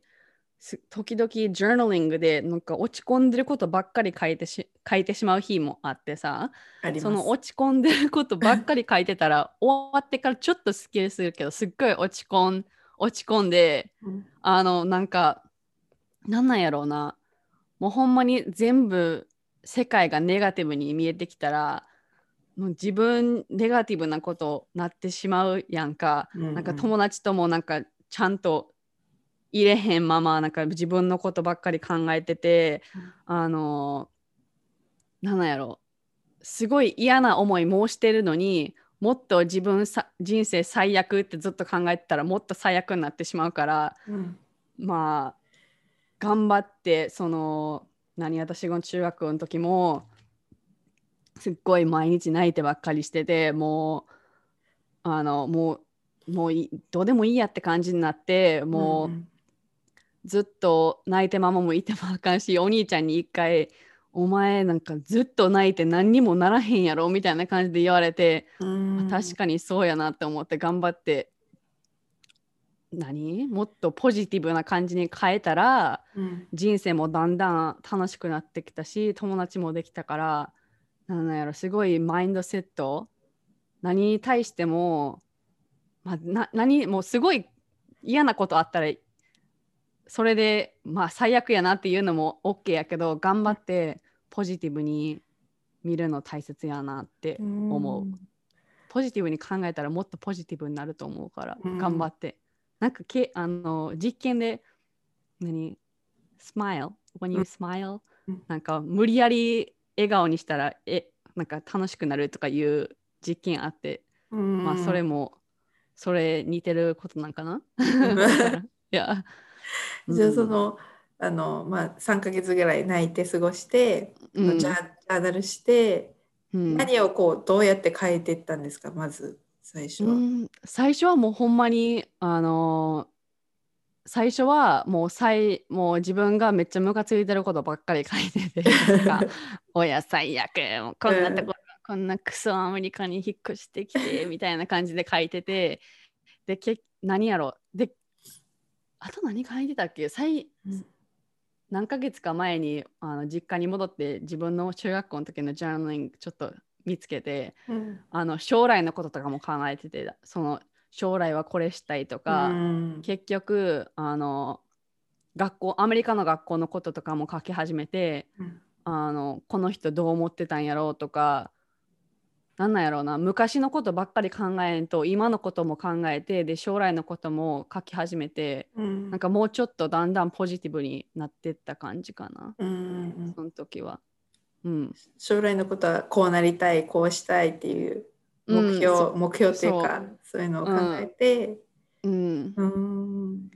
時々ジャーナリングでなんか落ち込んでることばっかり書いてし書いてしまう日もあってさその落ち込んでることばっかり書いてたら 終わってからちょっとスッキリするけどすっごい落ち込ん落ち込んで、うん、あのなんかなんなんやろうな。もうほんまに全部世界がネガティブに見えてきたらもう自分ネガティブなことなってしまうやんか、うんうん、なんか友達ともなんかちゃんと入れへんままなんか自分のことばっかり考えてて、うん、あのなんやろ。すごい嫌な思い申してるのにもっと自分さ人生最悪ってずっと考えてたらもっと最悪になってしまうから、うん、まあ頑張ってその何私が中学の時もすっごい毎日泣いてばっかりしててもうあのもうもうどうでもいいやって感じになってもう、うん、ずっと泣いてママもいてもあかんしお兄ちゃんに一回お前なんかずっと泣いて何にもならへんやろみたいな感じで言われて確かにそうやなって思って頑張って何？もっとポジティブな感じに変えたら、うん、人生もだんだん楽しくなってきたし友達もできたからなんやろすごいマインドセット？何に対しても、まあ、な何もうすごい嫌なことあったらそれでまあ最悪やなっていうのも OK やけど頑張ってポジティブに見るの大切やなって思う。ポジティブに考えたらもっとポジティブになると思うから頑張って。なんかけあの実験で何？smile when you smile、なんか無理やり笑顔にしたらえなんか楽しくなるとかいう実験あって、まあそれもそれ似てることなんかな？いや。じゃあその、あのまあ、3か月ぐらい泣いて過ごして、うん、ジャーナルして、うん、何をこうどうやって変えていったんですか？まず最初は、うん、最初はもうほんまにあの最初はもう最もう自分がめっちゃムカついてることばっかり書いてて親 最悪もうこんなところ、こんなクソアメリカに引っ越してきてみたいな感じで書いててでけ何やろ？であと何書いてたっけ？最、うん、何ヶ月か前にあの実家に戻って自分の中学校の時のジャーナリングちょっと見つけて、うん、あの将来のこととかも考えててその将来はこれしたいとか、うん、結局あの学校アメリカの学校のこととかも書き始めて、うん、あのこの人どう思ってたんやろうとかなんなんやろうな昔のことばっかり考えんと今のことも考えてで将来のことも書き始めてうん。なんかもうちょっとだんだんポジティブになってった感じかなうんうんその時は。うん、将来のことはこうなりたいこうしたいっていう目標、う。ん目標っていうかそう。いうのを考えて。うん。うん。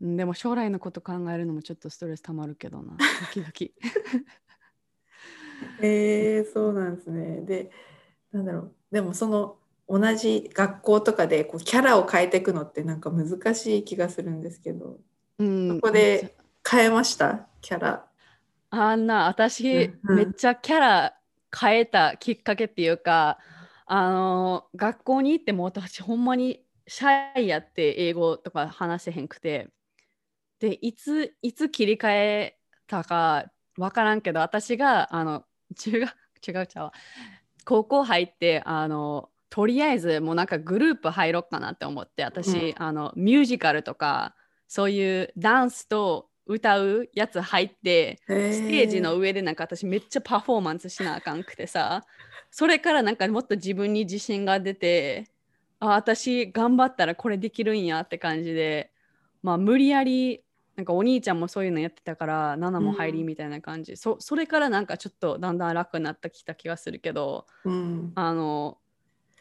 うん、でも将来のこと考えるのもちょっとストレスたまるけどな。時々。えー、そうなんですね。でなんだろう。でもその同じ学校とかでこうキャラを変えていくのってなんか難しい気がするんですけど。うん、そこで変えました？キャラ。あんな私、うん。めっちゃキャラ変えたきっかけっていうかあの学校に行っても私ほんまにシャイやって英語とか話せへんくて。でいついつ切り替えたかわからんけど私があの中学 違うちゃうわ。高校入ってあのとりあえずもうなんかグループ入ろうかなって思って私、あのミュージカルとかそういうダンスと歌うやつ入ってスステージの上でなんか私めっちゃパフォーマンスしなあかんくてさそれからなんかもっと自分に自信が出てあ私頑張ったらこれできるんやって感じでまあ無理やりなんかお兄ちゃんもそういうのやってたからナナも入りみたいな感じ、そそれからなんかちょっとだんだん楽になってきた気がするけどうん。あの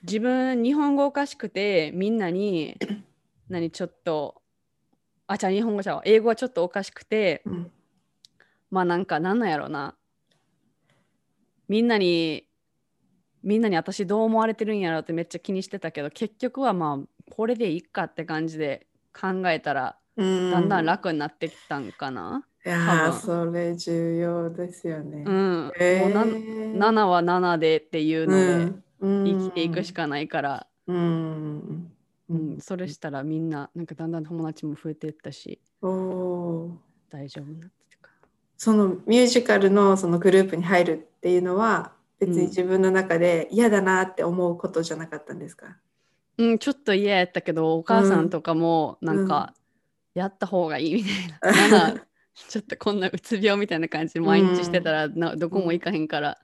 自分日本語おかしくてみんなに 何ちょっとあじゃあ日本語じゃう英語はちょっとおかしくてうん。まあなんかなんなんやろな。みんなにみんなに私どう思われてるんやろってめっちゃ気にしてたけど結局はまあこれでいいかって感じで考えたらうん。だんだん楽になってきたんかな？いやそれ重要ですよね。うん。えもうなー。7は7でっていうのでうん。生きていくしかないから、うん。ううん。ん、それしたらみんななんかだんだん友達も増えていったし。おー。大丈夫になってるか。そのミュージカルのそのグループに入るっていうのは別に自分の中で嫌だなって思うことじゃなかったんですか、うん、ちょっと嫌やったけどお母さんとかもなんか、やった方がいいみたいな。ちょっとこんなうつ病みたいな感じで毎日してたら、などこも行かへんから、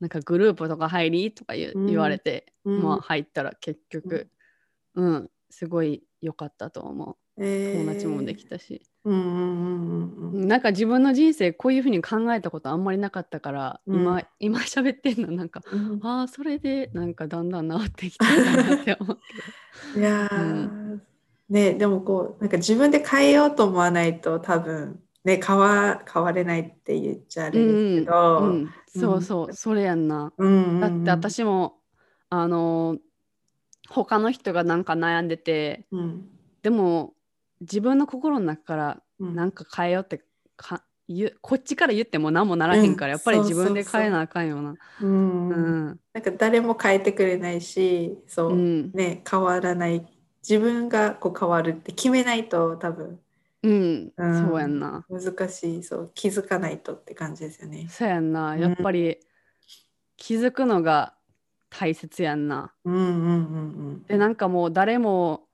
なんかグループとか入りとか言,、うん。言われて、うん。まあ入ったら結局、うん、すごい良かったと思う。えー。友達もできたし、うんうんうんうんなんか自分の人生こういうふうに考えたことあんまりなかったから、うん。今今喋ってんのなんかうんああそれでなんかだんだん治ってきたなって思うけどいやー、ねでもこうなんか自分で変えようと思わないと多分ね変わ変われないって言っちゃあれですけど、うんうん、そうそう、それやんな。うんうんうん。だって私も、あの他の人がなんか悩んでてうん。でも自分の心の中からうん。なんか変えようってか言うこっちから言っても何もならへんから、うん。やっぱり自分で変えなあかんよな。うん。うん。なんか誰も変えてくれないしそう、うん。ね変わらない。自分がこう変わるって決めないと多分、うん、うん。そうやんな。難しい。そう。気づかないとって感じですよね。そうやんな。うん。やっぱり気づくのが大切やんな。うんうんうん。でなんかもう誰も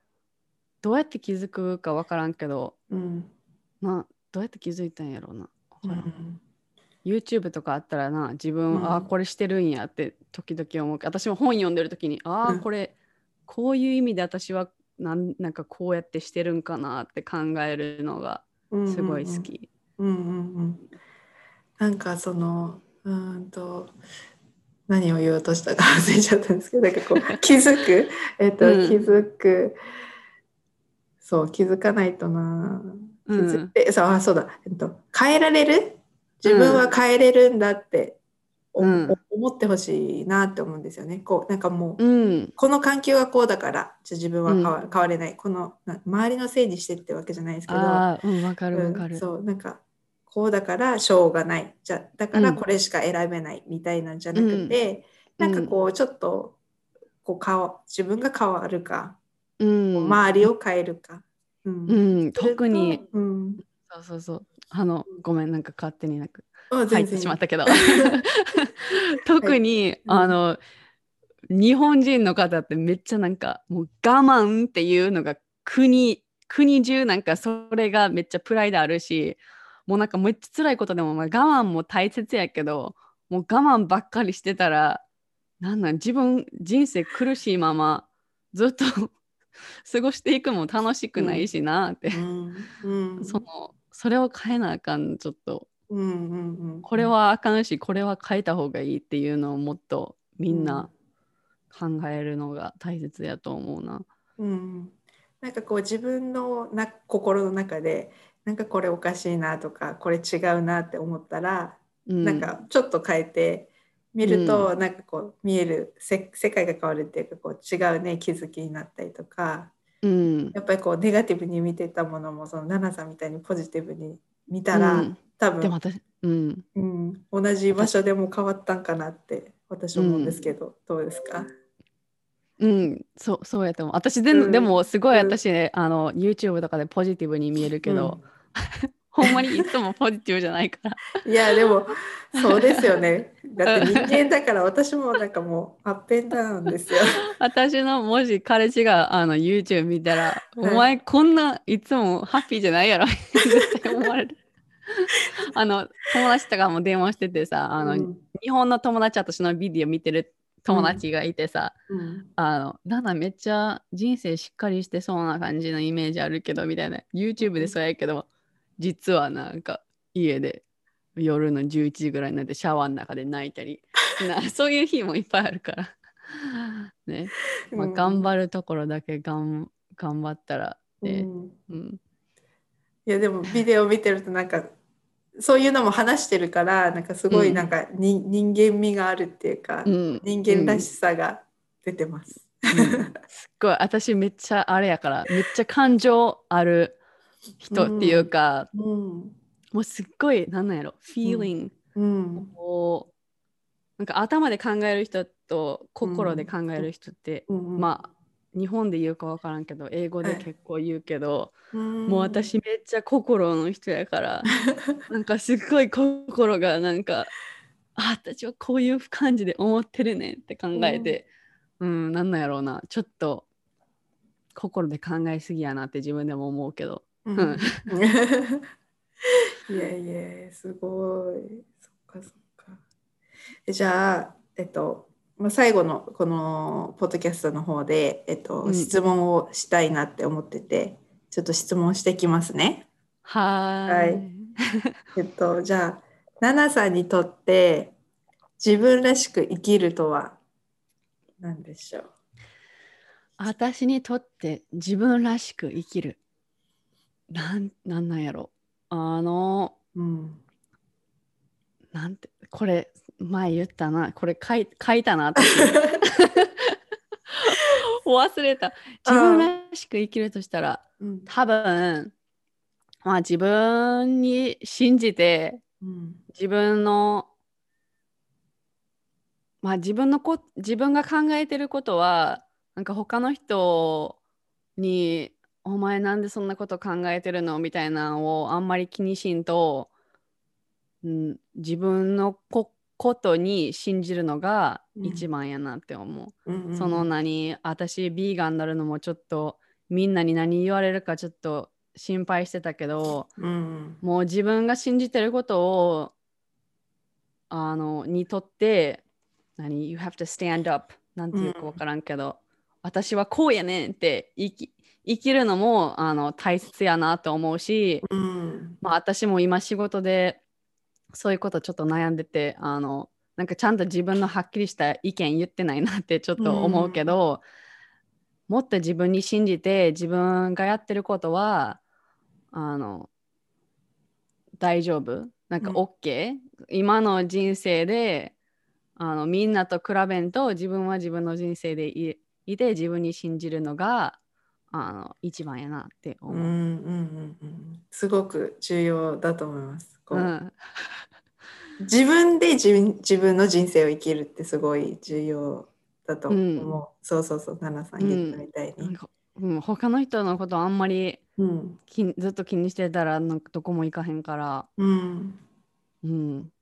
どうやって気づくかわからんけどうん。どうやって気づいたんやろうな。わうんん。YouTube とかあったらな自分、うん。ああこれしてるんやって時々思う。私も本読んでる時にああうん。これこういう意味で私はなんなんかこうやってしてるんかなって考えるのがすごい好き。うんうんうん。なんかそのうーんと何を言おうとしたか忘れちゃったんですけどなんかこう気づく？えっと、うん。気づくそう気づかないとな。気うん。づいて、そうあそうだ、えっと、変えられる？自分は変えれるんだって、おうん。思ってほしいなって思うんですよね。こうなんかもう、うん。この環境がこうだからじゃあ自分は変わ,、うん変われない。このな周りのせいにしてってわけじゃないですけどわかるわかる。うんそうなんかこうだからしょうがない。じゃだからうん。これしか選べないみたいなんじゃなくて、うん。なんかこうちょっとこう変わ自分が変わるか、うん。周りを変えるか、うん。うん、特に。うん、そうそうそう。あのごめんなんか勝手になんかあ入ってしまったけど。特に、うん。あの日本人の方ってめっちゃなんかもう我慢っていうのが国国中なんかそれがめっちゃプライドあるしもうなんかめっちゃ辛いことでも、まあ、我慢も大切やけどもう我慢ばっかりしてたらなんなん自分人生苦しいままずっと 過ごしていくも楽しくないしなって、うん。うん。そのそれを変えなあかんちょっと。うんうんうんこれはあかんしこれは変えた方がいいっていうのをもっとみんな考えるのが大切やと思うな。うん、なんかこう自分のな心の中でなんかこれおかしいなとかこれ違うなって思ったら、うん、なんかちょっと変えて見ると、なんかこう見えるせ世界が変わるっていうかこう違うね気づきになったりとか。うん、やっぱりこうネガティブに見てたものもそのナナさんみたいにポジティブに見たら、うん。多分、でも私、うん、うん、同じ場所でも変わったんかなって私思うんですけど、どうですか、うん、そうそうやと思う。私で,、うん。でもすごいうん。私、ねあの YouTube とかでポジティブに見えるけど、ほんまにいつもポジティブじゃないから。いやでもそうですよね。だって人間だから私もなんかもうアップンダウンですよ。私のもし彼氏があの YouTube 見たら、うんお前こんないつもハッピーじゃないやろ絶対思われる。あの友達とかも電話しててさあの、うん日本の友達私のビデオ見てる友達がいてさ、うんあの、ナナめっちゃ人生しっかりしてそうな感じのイメージあるけど、みたいな。YouTube でそうやけど、実はなんか家で夜の11時ぐらいになってシャワーの中で泣いたり、なそういう日もいっぱいあるから。ね。まあ、頑張るところだけがん頑張ったら、ね。うんうん。いやでもビデオ見てるとなんかそういうのも話してるからなんかすごいなんかに、人間味があるっていうか、うん。人間らしさが出てます。うん すっごい、私めっちゃあれやから、めっちゃ感情ある人っていうか、うん。もうすっごい、なんなんやろ、feeling、うん。こうなんか頭で考える人と心で考える人って、うんまあ日本で言うか分からんけど英語で結構言うけど、うん。もう私めっちゃ心の人やからなんかすっごい心がなんかあ私はこういう感じで思ってるねんって考えてうん、なんなんやろうなちょっと心で考えすぎやなって自分でも思うけどうん。うん。いやいや、すごい。そっかそっか。えじゃあ、えっと、まあ、最後のこのポッドキャストの方で、えっと、うん。質問をしたいなって思ってて、ちょっと質問してきますね。はーい。えっと、じゃあ、ナナさんにとって自分らしく生きるとは何でしょう？私にとって自分らしく生きるなんなんなんやろあのうん。なんてこれ前言ったなこれ書い書いたな私 忘れた自分らしく生きるとしたらうん。多分まあ自分に信じてうん。自分のまあ自分のこ自分が考えてることはなんか他の人に「お前なんでそんなこと考えてるの?」みたいなのをあんまり気にしんと、うん、自分のこことに信じるのが一番やなって思う。うんその何私ビーガンになるのもちょっとみんなに何言われるかちょっと心配してたけど、うん。もう自分が信じてることをあのにとって何？You have to stand up なんていうか分からんけど、私はこうやねんって生き生きるのもあの大切やなと思うし、うん。まあ、私も今仕事でそういうことちょっと悩んでてあのなんかちゃんと自分のはっきりした意見言ってないなってちょっと思うけど、もっと自分に信じて自分がやってることはあの大丈夫？なんかうん。OK、今の人生であのみんなと比べんと自分は自分の人生でいいて自分に信じるのがあの一番やなって思う。うんうんうんうんすごく重要だと思います。こううん 自分で自分自分の人生を生きるってすごい重要だと思う。そうそうそう、ナナさん言ったみたいに。うん、他の人のことあんまりうん。きずっと気にしてたらなんかどこも行かへんから、うん。うん。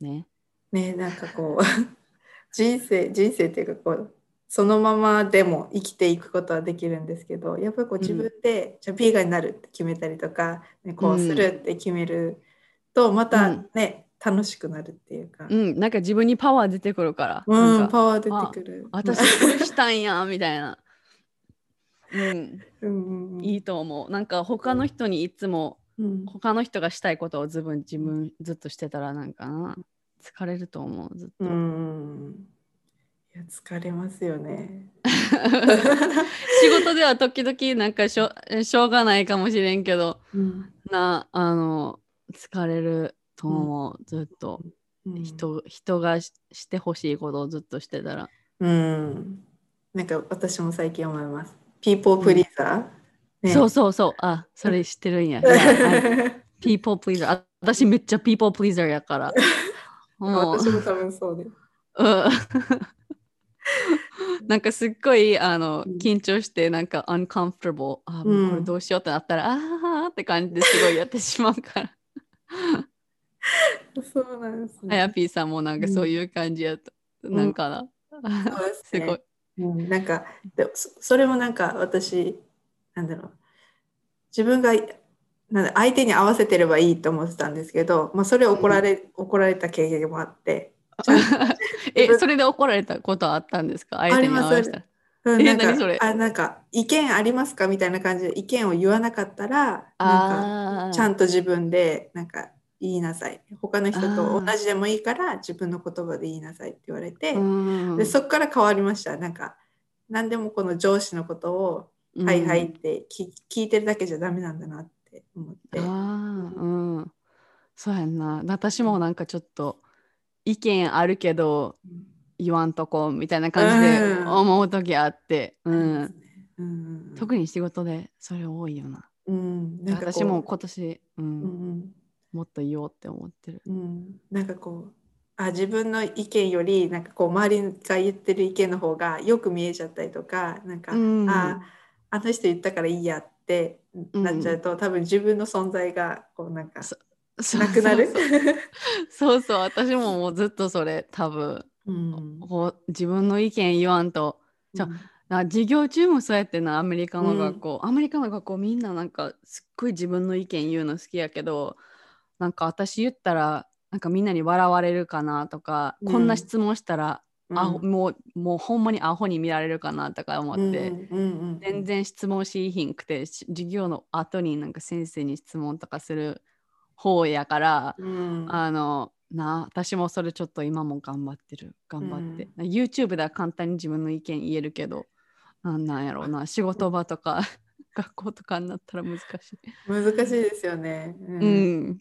ね。ねなんかこう 人生人生っていうかこうそのままでも生きていくことはできるんですけどやっぱりこう自分で、じゃあビーガンになるって決めたりとか、ね、こうするって決めるとまたね、楽しくなるっていうか、うん、なんか自分にパワー出てくるから。うなんパワー出てくる。私これしたんやみたいな。うん、うんうんうんいいと思う。なんか他の人にいつもうん他の人がしたいことを自分自分ずっとしてたらなんかな疲れると思うずっと。うんいや疲れますよね。仕事では時々なんかしょしょうがないかもしれんけどうんなあの疲れると思う、ずっとうん人人がししてほしいことをずっとしてたら。うん、なんか私も最近思います。People pleaser、ねそうそうそう。あ、それ知ってるんや。いやあ people pleaser。あ私めっちゃ people pleaser やから。もう私も多分そうです。うん なんかすっごいあのうん。緊張してなんか uncomfortable あもうこれどうしようってなったら、あーって感じですごいやってしまうから。そうなんですあね。やぴーさんもなんかそういう感じやった、ん。なんかな、すね。すごい。うん、なんかでそそれもなんか私なんだろう。自分がなんだ相手に合わせてればいいと思ってたんですけど、まあ、それ怒られ、怒られた経験もあって ちゃんえそれで怒られたことはあったんですか？相手に合わせたうんなんか何それ？あなんか意見ありますかみたいな感じで意見を言わなかったらなんかちゃんと自分でなんか言いなさい。他の人と同じでもいいから自分の言葉で言いなさいって言われて、うん。でそこから変わりました。なんか何でもこの上司のことを「うん。はいはい」って聞聞いてるだけじゃダメなんだなって思って。ああうん。そうやんな。私もなんかちょっと意見あるけど言わんとこみたいな感じでうん。思う時あって、ううんん、うん。特に仕事でそれ多いよな。うん。なんか私も今年、うん。うんもっと言おうって思ってる。うん。うんなんかこうあ自分の意見よりなんかこう周りが言ってる意見の方がよく見えちゃったりとかなんか、うん。ああの人言ったからいいやってなっちゃうと、多分自分の存在がこうなんか なくなる？そうそう。私ももうずっとそれ。多分。うん。こう自分の意見言わんと。じゃあ授業中もそうやってなアメリカの学校、アメリカの学校みんななんかすっごい自分の意見言うの好きやけどなんか私言ったらなんかみんなに笑われるかなとか、うん。こんな質問したら、うん。もうもうほんまにアホに見られるかなとか思って、うんうんうん全然質問しひんくてし授業の後になんか先生に質問とかする方やから、うん。あのな私もそれちょっと今も頑張ってる。頑張って、YouTube では簡単に自分の意見言えるけどなんなんやろうな仕事場とか 学校とかになったら難しい、難しいですよね。うん。うん。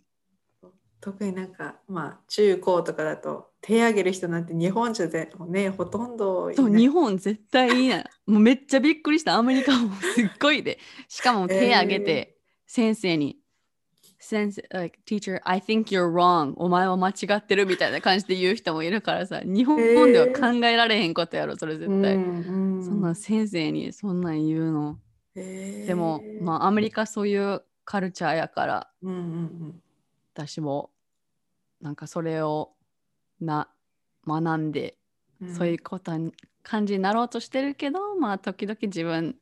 特になんかまあ中高とかだと手挙げる人なんて日本じゃでねほとんどそう日本絶対いい。なもうめっちゃびっくりした。アメリカもすっごいで。しかも手挙げて 先生に、先生、like, teacher, I think you're wrong. お前は間違ってるみたいな感じで言う人もいるからさ、日本では考えられへんことやろ、それ絶対。うんうんそんな先生にそんなん言うの。へーでも、まあ、アメリカそういうカルチャーやから、うんうん私もなんかそれをな学んで、うんそういうことに感じになろうとしてるけど、まあ、時々自分、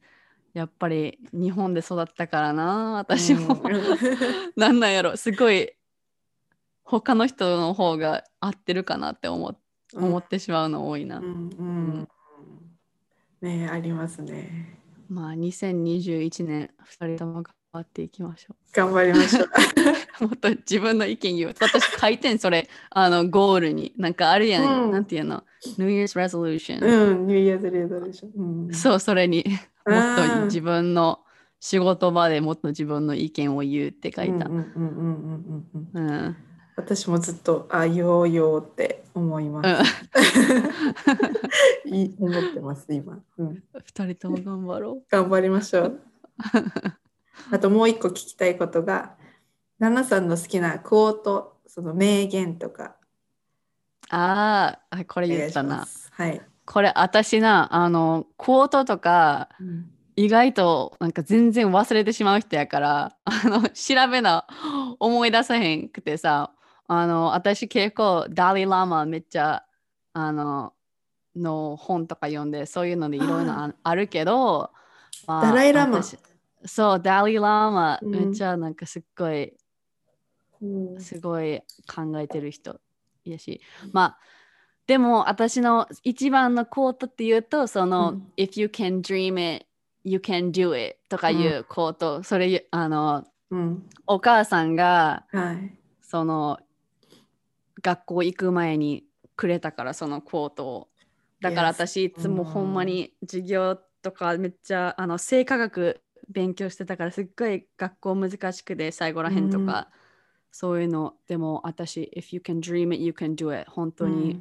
やっぱり日本で育ったからな、私も。うん。なんなんやろ。すごい他の人の方が合ってるかなって思,、思ってしまうの多いな、うんうん。ねありますね。まあ2021年2人とも頑張っていきましょ頑張りましょう。う もっと自分の意見言う。私書いてんそれあのゴールになんかあるやん、うん。なんていうの？New Year's Resolution、うん、ニューイヤーズレゾリューション。うん。そうそれにもっとうん自分の仕事場でもっと自分の意見を言うって書いた、私もずっとあ言おう言おうって思います。いい思ってます今、うん。2人とも頑張ろ頑張りましょう。あともう一個聞きたいことが、ナナさんの好きなクオート、その名言とか。うあーあこれ言ったます。はい。これ私なあのクォートとか意外となんか全然忘れてしまう人やからあの調べな思い出さへんくてさあの私結構ダリラマめっちゃあのの本とか読んでそういうのでいろいろああるけど、まあダライラマ。私そうダリラマうん。めっちゃなんかすっごいうん。すごい考えてる人やし。まあでも私の一番のコートっていうとその、うん。If you can dream it you can do it とかいうコート、それあのうん。お母さんがはい。その学校行く前にくれたからそのコートを。だから私いつもほんまに授業とかめっちゃあの生化学勉強してたからすっごい学校難しくて最後らへんとか、そういうのでも私 If you can dream it you can do it 本当に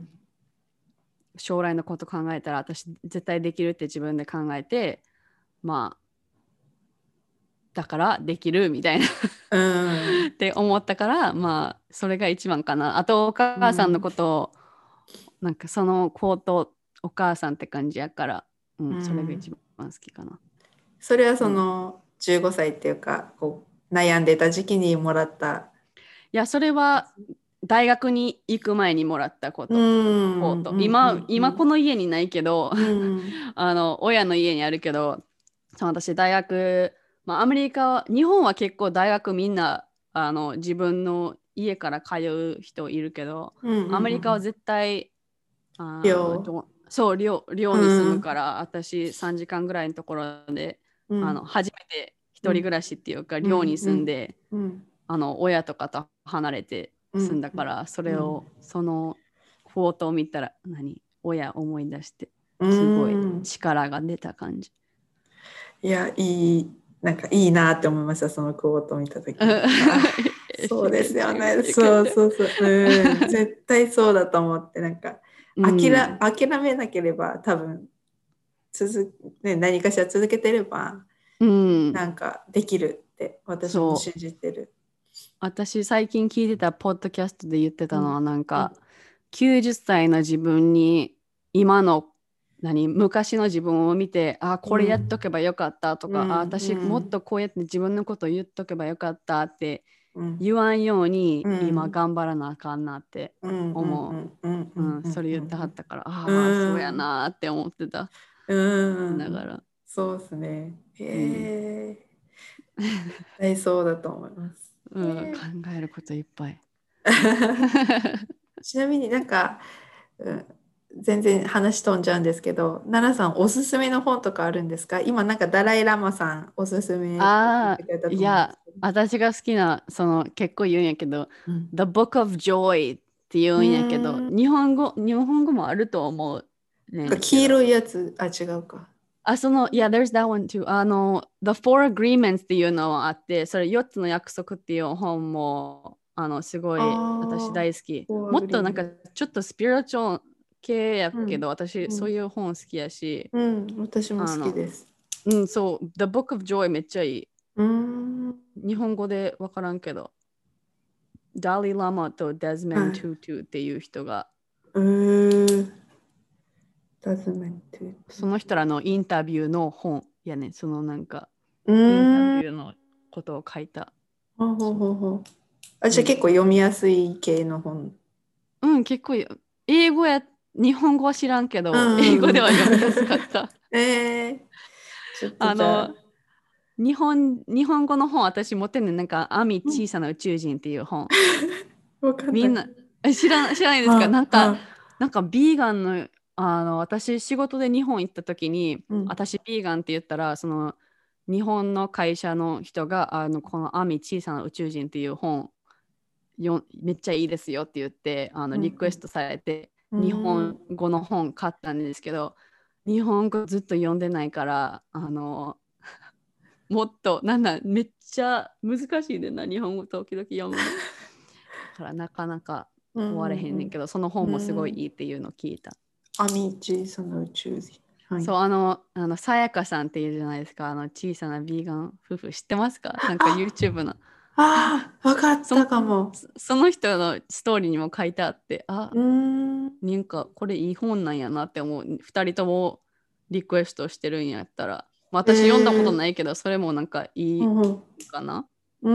将来のこと考えたら私絶対できるって自分で考えてまあだからできるみたいな。うん。って思ったからまあそれが一番かな。あとお母さんのことを、なんかそのコートお母さんって感じやから、うんうん。それが一番好きかなそれはその15歳っていうか、こう悩んでた時期にもらった。いやそれは大学に行く前にもらったこと、今、今この家にないけど、うん。あの親の家にあるけどその私大学、まあ、アメリカは日本は結構大学みんなあの自分の家から通う人いるけど、うんアメリカは絶対、あそう寮寮に住むから、私3時間ぐらいのところで、うんあの初めて一人暮らしっていうか、寮に住んで、うん。あの親とかと離れて住んだから、それを、そのフォートを見たら何？親思い出してすごうんい力が出た感じ。いやいいなんかいいなって思いましたそのクォートを見た時。そうですよね。そうそうそう、うん、絶対そうだと思ってなんか諦,、諦めなければ多分続、ね、何かしら続けてればうん、なんかできるって私も信じてる。私最近聞いてたポッドキャストで言ってたのはなんか、90歳の自分に今の何昔の自分を見てあこれやっとけばよかったとか、うん。あ私うんもっとこうやって自分のこと言っとけばよかったってうん。言わんようにうん。今頑張らなあかんなって、思う。うんうんそれ言ってはったから、ああ、うんそうやなーって思ってた、うん。だから。そうですね。へえ大そうだと思います。うん、ね考えることいっぱい。ちなみになんか、うん、全然話飛んじゃうんですけど、奈々さんおすすめの本とかあるんですか？今なんかダライ・ラマさんおすすめあー言ってくれたと思うんですけど。いや私が好きなその結構言うんやけどうん「The Book of Joy」って言うんやけどうん。日本語日本語もあると思う、ねなんか黄色いやつ、あ、違うか。あそのいや there's that one too あの The Four Agreements っていうのはあってそれ4つの約束っていう本もあのすごい私大好きもっとなんかちょっとスピリチュアル系やけど、うん私、うんそういう本好きやしうん、私も好きです。うんそう The Book of Joy めっちゃいいうん。日本語でわからんけど、ダリ・ラマとデズメン・はいトゥトゥっていう人が、うーん。Doesn't mean to. その人らのインタビューの本やね、そのなんか、うインタ。ビューのことを書いた。ほうほうほうほうあ、じゃあ結構読みやすい系の本。うん、結構英語や、日本語は知らんけど、うん英語では読みやすかった。ええちょっとあの、日本日本語の本私持ってんねんなんか、アミ小さな宇宙人っていう本。わかんみんな、え知ら知らないですか？あなんか、あなんかビーガンのあの私仕事で日本行った時に、うん私ビーガンって言ったらその日本の会社の人があのこの「アミ小さな宇宙人」っていう本よめっちゃいいですよって言ってあのうんリクエストされて、うん日本語の本買ったんですけど日本語ずっと読んでないからあのもっとなんだめっちゃ難しいでな日本語時々読むの。だからなかなか終われへんねんけど、その本もすごいいいっていうのを聞いた。アミ小さな宇宙人。はい、そう、あの、あの、さやかさんっていうじゃないですか、あの、小さなビーガン夫婦知ってますか？なんか YouTube の。ああ、わかっそたかも。そその人のストーリーにも書いてあって、あう、ーん。なんかこれいい本なんやなって思う。二人ともリクエストしてるんやったら。まあ私読んだことないけど、それもなんかいいうんかな。うう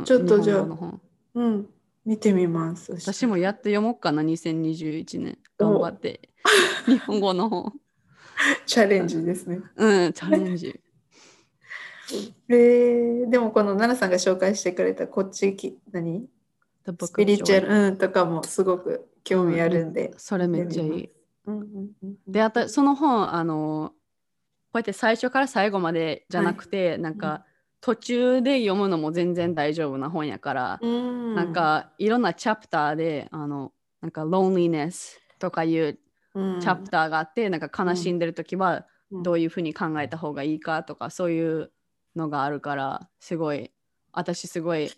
んん。ちょっとじゃあ、うん。見てみます。私もやって読もうかな、2021年。頑張って。日本語の本。チャレンジですね。うん、チャレンジ。えー、でもこの奈々さんが紹介してくれたこっちき何？スピリチュアル、うん、とかもすごく興味あるんで。それめっちゃいい。うんうんうん、で、あとその本、あの、こうやって最初から最後までじゃなくて、なんか途中で読むのも全然大丈夫な本やから、うん、なんかいろんなチャプターで、あの、なんか loneliness とかいううん、チャプターがあって、なんか悲しんでる時はうん。どういうふうに考えた方がいいかとか、そういうのがあるから、すごい、私すごい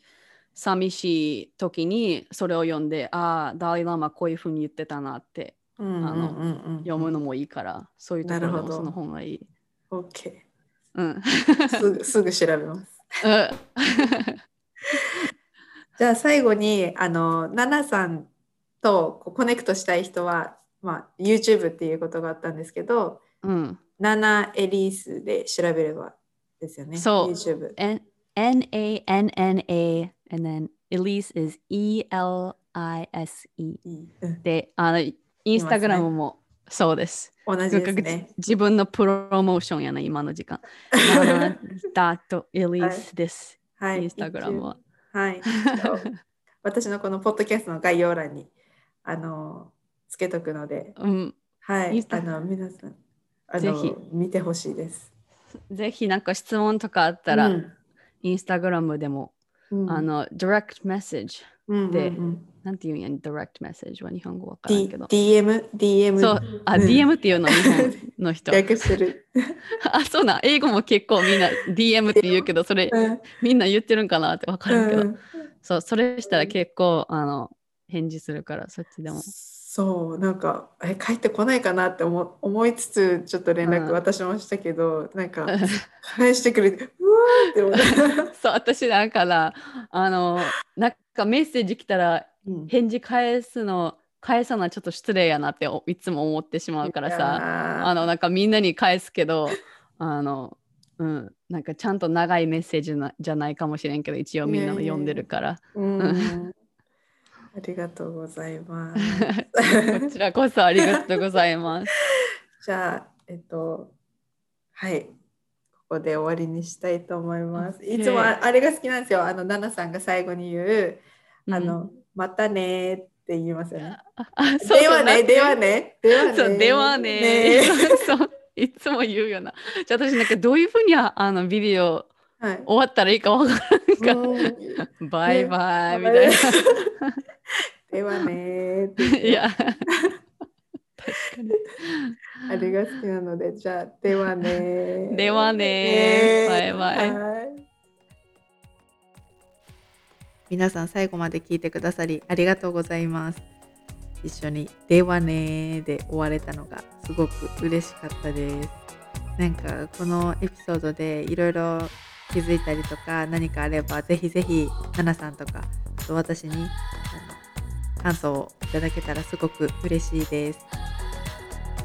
寂しい時にそれを読んで、ああ、ダーイ・ラマこういうふうに言ってたなって読むのもいいから、そういうところでその本がいい。OK。うん。すぐすぐ調べます。うんじゃあ最後にあのナナさんとコネクトしたい人は、まあ、YouTube っていうことがあったんですけど、うん。ナナエリースで調べればですよね。そう YouTube。N- N-A-N-N-A and then Elise is E-L-I-S-E うんで、あの、インスタグラムもそうです。同じですね。自分のプロモーションやな、今の時間。ダートエリースです。はい。インスタグラムは。はい。私のこのポッドキャストの概要欄にあのつけとくので、うん、はい。あの皆さんあのぜひ見てほしいです。ぜひなんか質問とかあったら、うんインスタグラムでも、うんあの、direct message。うんでうんうんなんて言うんやん、direct message は日本語わからん D けど。DM、DM。そう、あ、うん DM っていうの、日本の人。略してる。あ、そうなん、英語も結構みんな DM って言うけど、それうんみんな言ってるんかなってわからんけど、うんそう、それしたら結構、あの、返事するから、そっちでも。そう、なんか、え、帰ってこないかなって思思いつつ、ちょっと連絡うん私もしたけど、なんか、返してくれて、うわーって思った。そう、私だから、あの、なんかメッセージ来たら、うん返事返すの、返さなちょっと失礼やなっておいつも思ってしまうからさ、さあの、なんかみんなに返すけど、あの、うん、なんかちゃんと長いメッセージなじゃないかもしれんけど、一応みんなの読んでるから、うん。ありがとうございます。こちらこそありがとうございます。じゃあ、えっと、はい。ここで終わりにしたいと思います。いつもああれが好きなんですよ。あの、ナナさんが最後に言う、あの、またねって言いますよね。あ、そうではね、ではね。ではね。そう、ではね。そう、いつも言うよな。じゃあ私なんかどういうふうにあのビデオはい。終わったらいいかわからんか、バイバイみたいな。ではねいや、確かに。あれが好きなので、じゃあ、ではね。ではねバイバイ皆さん最後まで聞いてくださりありがとうございます。一緒に「ではね」で終われたのがすごく嬉しかったです。なんかこのエピソードでいろいろ気づいたりとか何かあればぜひぜひナナさんとかあと私に感想をいただけたらすごく嬉しいです。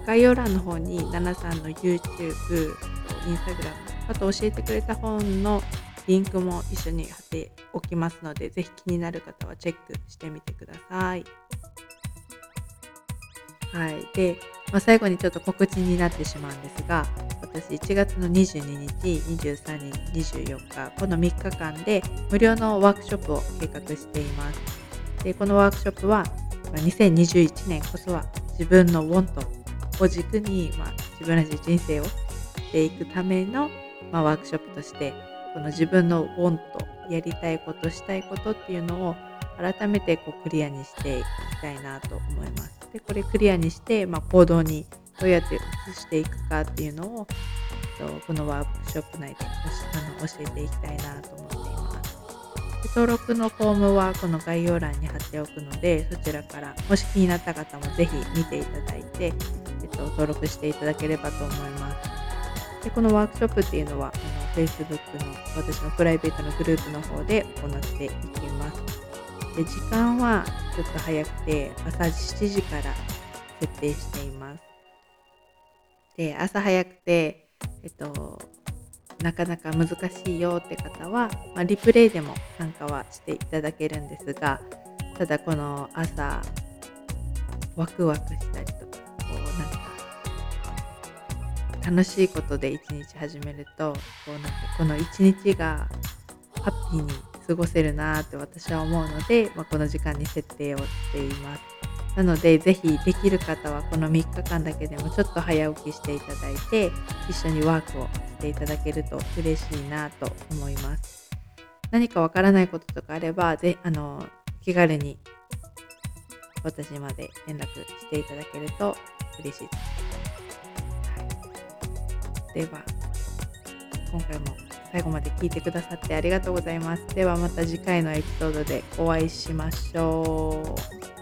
概要欄の方にナナさんの YouTube、Instagram、あと教えてくれた本のリンクも一緒に貼っておきますので、ぜひ気になる方はチェックしてみてください。はい。で、まあ、最後にちょっと告知になってしまうんですが、私1月の22日、23日、24日、この3日間で無料のワークショップを計画しています。で、このワークショップは、2021年こそは自分の want を軸に、まあ、自分らしい人生をしていくための、まあ、ワークショップとして、この自分の want やりたいことしたいことっていうのを改めてこうクリアにしていきたいなと思います。でこれクリアにして、まあ、行動にどうやって移していくかっていうのをえっとこのワークショップ内であの教えていきたいなと思っています。で登録のフォームはこの概要欄に貼っておくのでそちらからもし気になった方もぜひ見ていただいて、えっと、登録していただければと思います。でこのワークショップっていうのはあの Facebook の私のプライベートのグループの方で行っていきます。で時間はちょっと早くて朝7時から設定しています。で朝早くて、えっと、なかなか難しいよって方は、まあ、リプレイでも参加はしていただけるんですがただこの朝ワクワクしたりとか楽しいことで一日始めるとこうなんかこの一日がハッピーに過ごせるなって私は思うので、まあ、この時間に設定をしています。なので、ぜひできる方はこの3日間だけでもちょっと早起きしていただいて、一緒にワークをしていただけると嬉しいなと思います。何かわからないこととかあれば、ぜあの気軽に私まで連絡していただけると嬉しいです。では、今回も最後まで聞いてくださってありがとうございます。ではまた次回のエピソードでお会いしましょう。